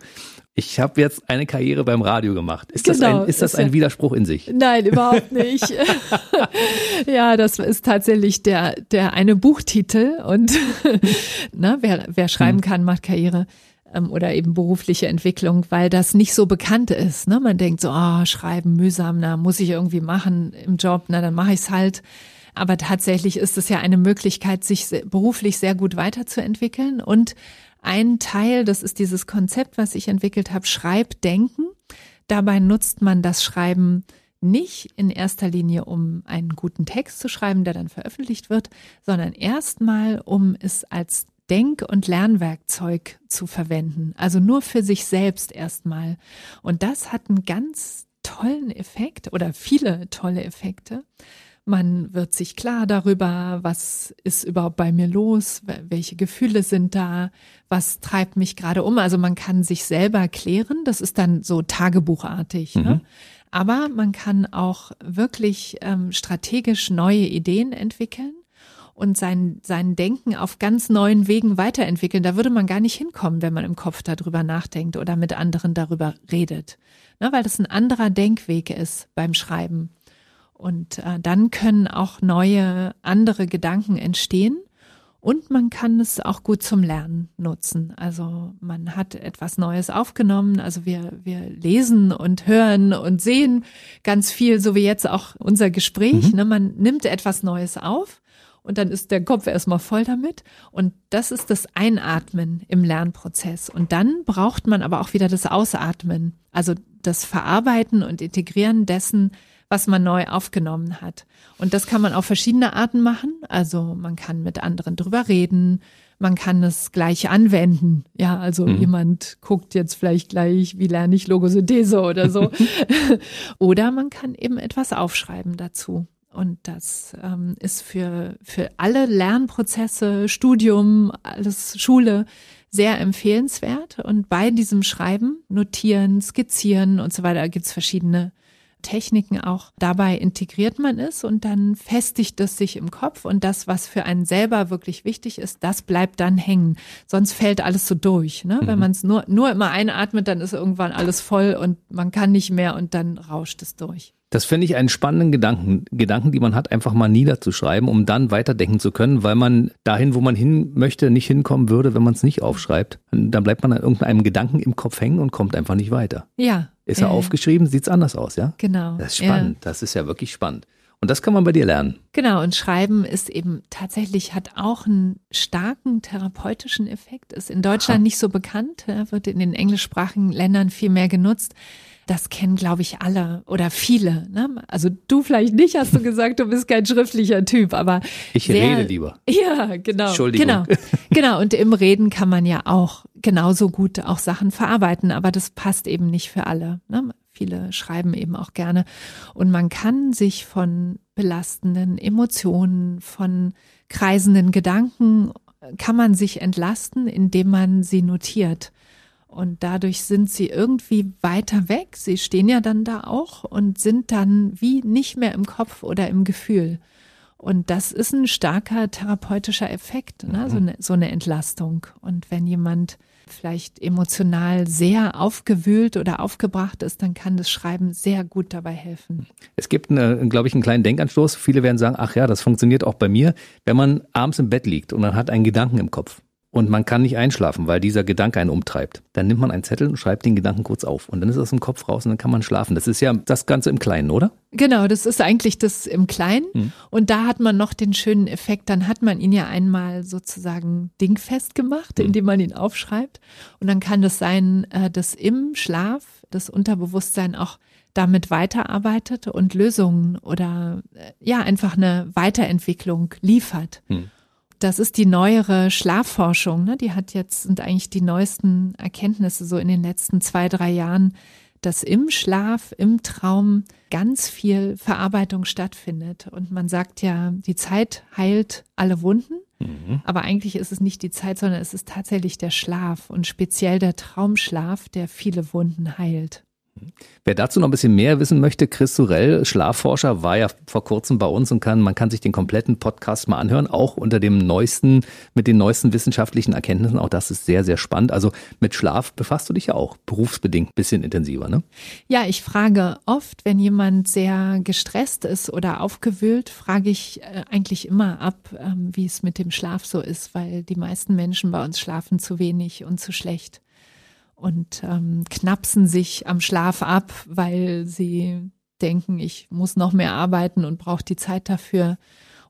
ich habe jetzt eine Karriere beim Radio gemacht. Ist genau, das ein, ist das ist ein Widerspruch in sich? Nein, überhaupt nicht. ja, das ist tatsächlich der, der eine Buchtitel und ne, wer, wer schreiben hm. kann, macht Karriere ähm, oder eben berufliche Entwicklung, weil das nicht so bekannt ist. Ne? Man denkt so, oh, schreiben mühsam, na, muss ich irgendwie machen im Job, na, dann mache ich's halt. Aber tatsächlich ist es ja eine Möglichkeit, sich beruflich sehr gut weiterzuentwickeln und ein Teil, das ist dieses Konzept, was ich entwickelt habe, Schreibdenken. Dabei nutzt man das Schreiben nicht in erster Linie, um einen guten Text zu schreiben, der dann veröffentlicht wird, sondern erstmal, um es als Denk- und Lernwerkzeug zu verwenden. Also nur für sich selbst erstmal. Und das hat einen ganz tollen Effekt oder viele tolle Effekte. Man wird sich klar darüber, was ist überhaupt bei mir los, welche Gefühle sind da, was treibt mich gerade um. Also man kann sich selber klären, das ist dann so tagebuchartig. Ne? Mhm. Ne? Aber man kann auch wirklich ähm, strategisch neue Ideen entwickeln und sein, sein Denken auf ganz neuen Wegen weiterentwickeln. Da würde man gar nicht hinkommen, wenn man im Kopf darüber nachdenkt oder mit anderen darüber redet. Ne, weil das ein anderer Denkweg ist beim Schreiben. Und äh, dann können auch neue, andere Gedanken entstehen. Und man kann es auch gut zum Lernen nutzen. Also man hat etwas Neues aufgenommen. Also wir, wir lesen und hören und sehen ganz viel, so wie jetzt auch unser Gespräch. Mhm. Ne? Man nimmt etwas Neues auf und dann ist der Kopf erstmal voll damit. Und das ist das Einatmen im Lernprozess. Und dann braucht man aber auch wieder das Ausatmen. Also das Verarbeiten und Integrieren dessen, was man neu aufgenommen hat. Und das kann man auf verschiedene Arten machen. Also man kann mit anderen drüber reden, man kann es gleich anwenden. Ja, also mhm. jemand guckt jetzt vielleicht gleich, wie lerne ich Logosynthese oder so. oder man kann eben etwas aufschreiben dazu. Und das ähm, ist für, für alle Lernprozesse, Studium, alles Schule sehr empfehlenswert. Und bei diesem Schreiben, Notieren, Skizzieren und so weiter gibt es verschiedene Techniken auch dabei integriert man ist und dann festigt es sich im Kopf und das, was für einen selber wirklich wichtig ist, das bleibt dann hängen. Sonst fällt alles so durch. Ne? Mhm. Wenn man es nur, nur immer einatmet, dann ist irgendwann alles voll und man kann nicht mehr und dann rauscht es durch. Das finde ich einen spannenden Gedanken, Gedanken, die man hat, einfach mal niederzuschreiben, um dann weiterdenken zu können, weil man dahin, wo man hin möchte, nicht hinkommen würde, wenn man es nicht aufschreibt. Dann bleibt man an irgendeinem Gedanken im Kopf hängen und kommt einfach nicht weiter. Ja. Ist er äh, aufgeschrieben, sieht es anders aus, ja? Genau. Das ist spannend, ja. das ist ja wirklich spannend. Und das kann man bei dir lernen. Genau, und Schreiben ist eben tatsächlich, hat auch einen starken therapeutischen Effekt, ist in Deutschland Aha. nicht so bekannt, wird in den englischsprachigen Ländern viel mehr genutzt das kennen, glaube ich, alle oder viele. Ne? Also du vielleicht nicht, hast du gesagt, du bist kein schriftlicher Typ, aber ich sehr, rede lieber. Ja, genau. Entschuldigung. Genau, genau. Und im Reden kann man ja auch genauso gut auch Sachen verarbeiten, aber das passt eben nicht für alle. Ne? Viele schreiben eben auch gerne. Und man kann sich von belastenden Emotionen, von kreisenden Gedanken, kann man sich entlasten, indem man sie notiert. Und dadurch sind sie irgendwie weiter weg. Sie stehen ja dann da auch und sind dann wie nicht mehr im Kopf oder im Gefühl. Und das ist ein starker therapeutischer Effekt, ne? so, eine, so eine Entlastung. Und wenn jemand vielleicht emotional sehr aufgewühlt oder aufgebracht ist, dann kann das Schreiben sehr gut dabei helfen. Es gibt, glaube ich, einen kleinen Denkanstoß. Viele werden sagen, ach ja, das funktioniert auch bei mir, wenn man abends im Bett liegt und man hat einen Gedanken im Kopf und man kann nicht einschlafen, weil dieser Gedanke einen umtreibt. Dann nimmt man einen Zettel und schreibt den Gedanken kurz auf und dann ist aus dem Kopf raus und dann kann man schlafen. Das ist ja das Ganze im Kleinen, oder? Genau, das ist eigentlich das im Kleinen. Hm. Und da hat man noch den schönen Effekt, dann hat man ihn ja einmal sozusagen dingfest gemacht, hm. indem man ihn aufschreibt. Und dann kann das sein, äh, dass im Schlaf das Unterbewusstsein auch damit weiterarbeitet und Lösungen oder äh, ja einfach eine Weiterentwicklung liefert. Hm. Das ist die neuere Schlafforschung. Ne? Die hat jetzt, sind eigentlich die neuesten Erkenntnisse so in den letzten zwei, drei Jahren, dass im Schlaf, im Traum ganz viel Verarbeitung stattfindet. Und man sagt ja, die Zeit heilt alle Wunden. Mhm. Aber eigentlich ist es nicht die Zeit, sondern es ist tatsächlich der Schlaf und speziell der Traumschlaf, der viele Wunden heilt. Wer dazu noch ein bisschen mehr wissen möchte, Chris Surell, Schlafforscher, war ja vor kurzem bei uns und kann, man kann sich den kompletten Podcast mal anhören, auch unter dem neuesten, mit den neuesten wissenschaftlichen Erkenntnissen. Auch das ist sehr, sehr spannend. Also mit Schlaf befasst du dich ja auch berufsbedingt ein bisschen intensiver, ne? Ja, ich frage oft, wenn jemand sehr gestresst ist oder aufgewühlt, frage ich äh, eigentlich immer ab, ähm, wie es mit dem Schlaf so ist, weil die meisten Menschen bei uns schlafen zu wenig und zu schlecht und ähm, knapsen sich am Schlaf ab, weil sie denken, ich muss noch mehr arbeiten und brauche die Zeit dafür.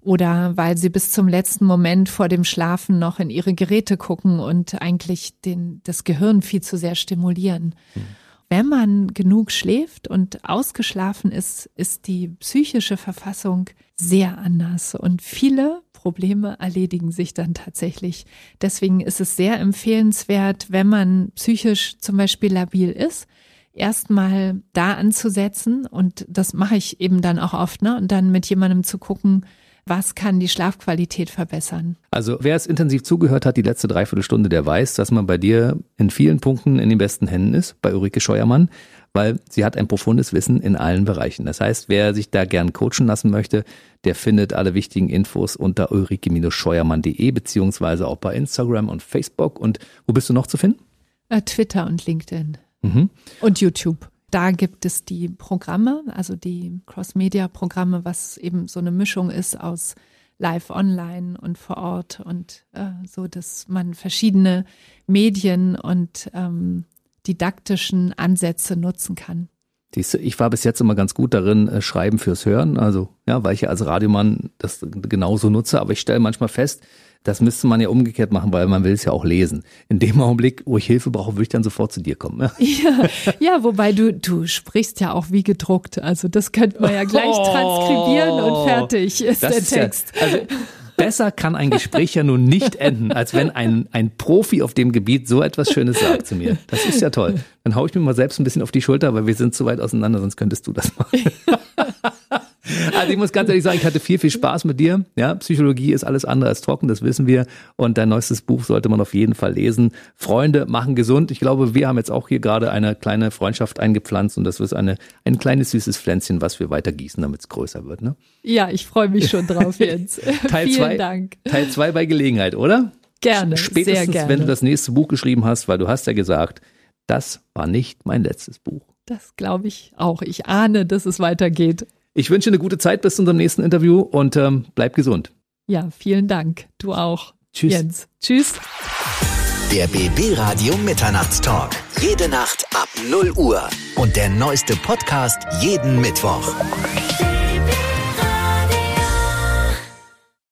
oder weil sie bis zum letzten Moment vor dem Schlafen noch in ihre Geräte gucken und eigentlich den, das Gehirn viel zu sehr stimulieren. Mhm. Wenn man genug schläft und ausgeschlafen ist, ist die psychische Verfassung sehr anders und viele Probleme erledigen sich dann tatsächlich. Deswegen ist es sehr empfehlenswert, wenn man psychisch zum Beispiel labil ist, erstmal da anzusetzen und das mache ich eben dann auch oft, ne? Und dann mit jemandem zu gucken, was kann die Schlafqualität verbessern? Also wer es intensiv zugehört hat, die letzte Dreiviertelstunde, der weiß, dass man bei dir in vielen Punkten in den besten Händen ist, bei Ulrike Scheuermann, weil sie hat ein profundes Wissen in allen Bereichen. Das heißt, wer sich da gern coachen lassen möchte, der findet alle wichtigen Infos unter ulrike-scheuermann.de beziehungsweise auch bei Instagram und Facebook. Und wo bist du noch zu finden? Äh, Twitter und LinkedIn. Mhm. Und YouTube da gibt es die Programme, also die Cross-Media-Programme, was eben so eine Mischung ist aus live online und vor Ort und äh, so, dass man verschiedene Medien und ähm, didaktischen Ansätze nutzen kann. Ich war bis jetzt immer ganz gut darin, äh, Schreiben fürs Hören, also ja, weil ich ja als Radiomann das genauso nutze, aber ich stelle manchmal fest, das müsste man ja umgekehrt machen, weil man will es ja auch lesen. In dem Augenblick, wo ich Hilfe brauche, würde ich dann sofort zu dir kommen. Ja, ja, ja wobei du, du sprichst ja auch wie gedruckt. Also das könnte man ja gleich oh. transkribieren und fertig ist der Text. Ja, also besser kann ein Gespräch ja nun nicht enden, als wenn ein, ein Profi auf dem Gebiet so etwas Schönes sagt zu mir. Das ist ja toll. Dann haue ich mir mal selbst ein bisschen auf die Schulter, weil wir sind zu weit auseinander, sonst könntest du das machen. Also ich muss ganz ehrlich sagen, ich hatte viel, viel Spaß mit dir. Ja, Psychologie ist alles andere als trocken, das wissen wir. Und dein neuestes Buch sollte man auf jeden Fall lesen. Freunde machen gesund. Ich glaube, wir haben jetzt auch hier gerade eine kleine Freundschaft eingepflanzt und das ist eine, ein kleines süßes Pflänzchen, was wir weiter gießen, damit es größer wird. Ne? Ja, ich freue mich schon drauf jetzt. Teil Vielen zwei, Dank. Teil zwei bei Gelegenheit, oder? Gerne. Spätestens, gerne. wenn du das nächste Buch geschrieben hast, weil du hast ja gesagt, das war nicht mein letztes Buch. Das glaube ich auch. Ich ahne, dass es weitergeht. Ich wünsche eine gute Zeit bis zu unserem nächsten Interview und ähm, bleib gesund. Ja, vielen Dank. Du auch. Tschüss. Jens. Tschüss. Der BB Radio Mitternachtstalk. Jede Nacht ab 0 Uhr. Und der neueste Podcast jeden Mittwoch.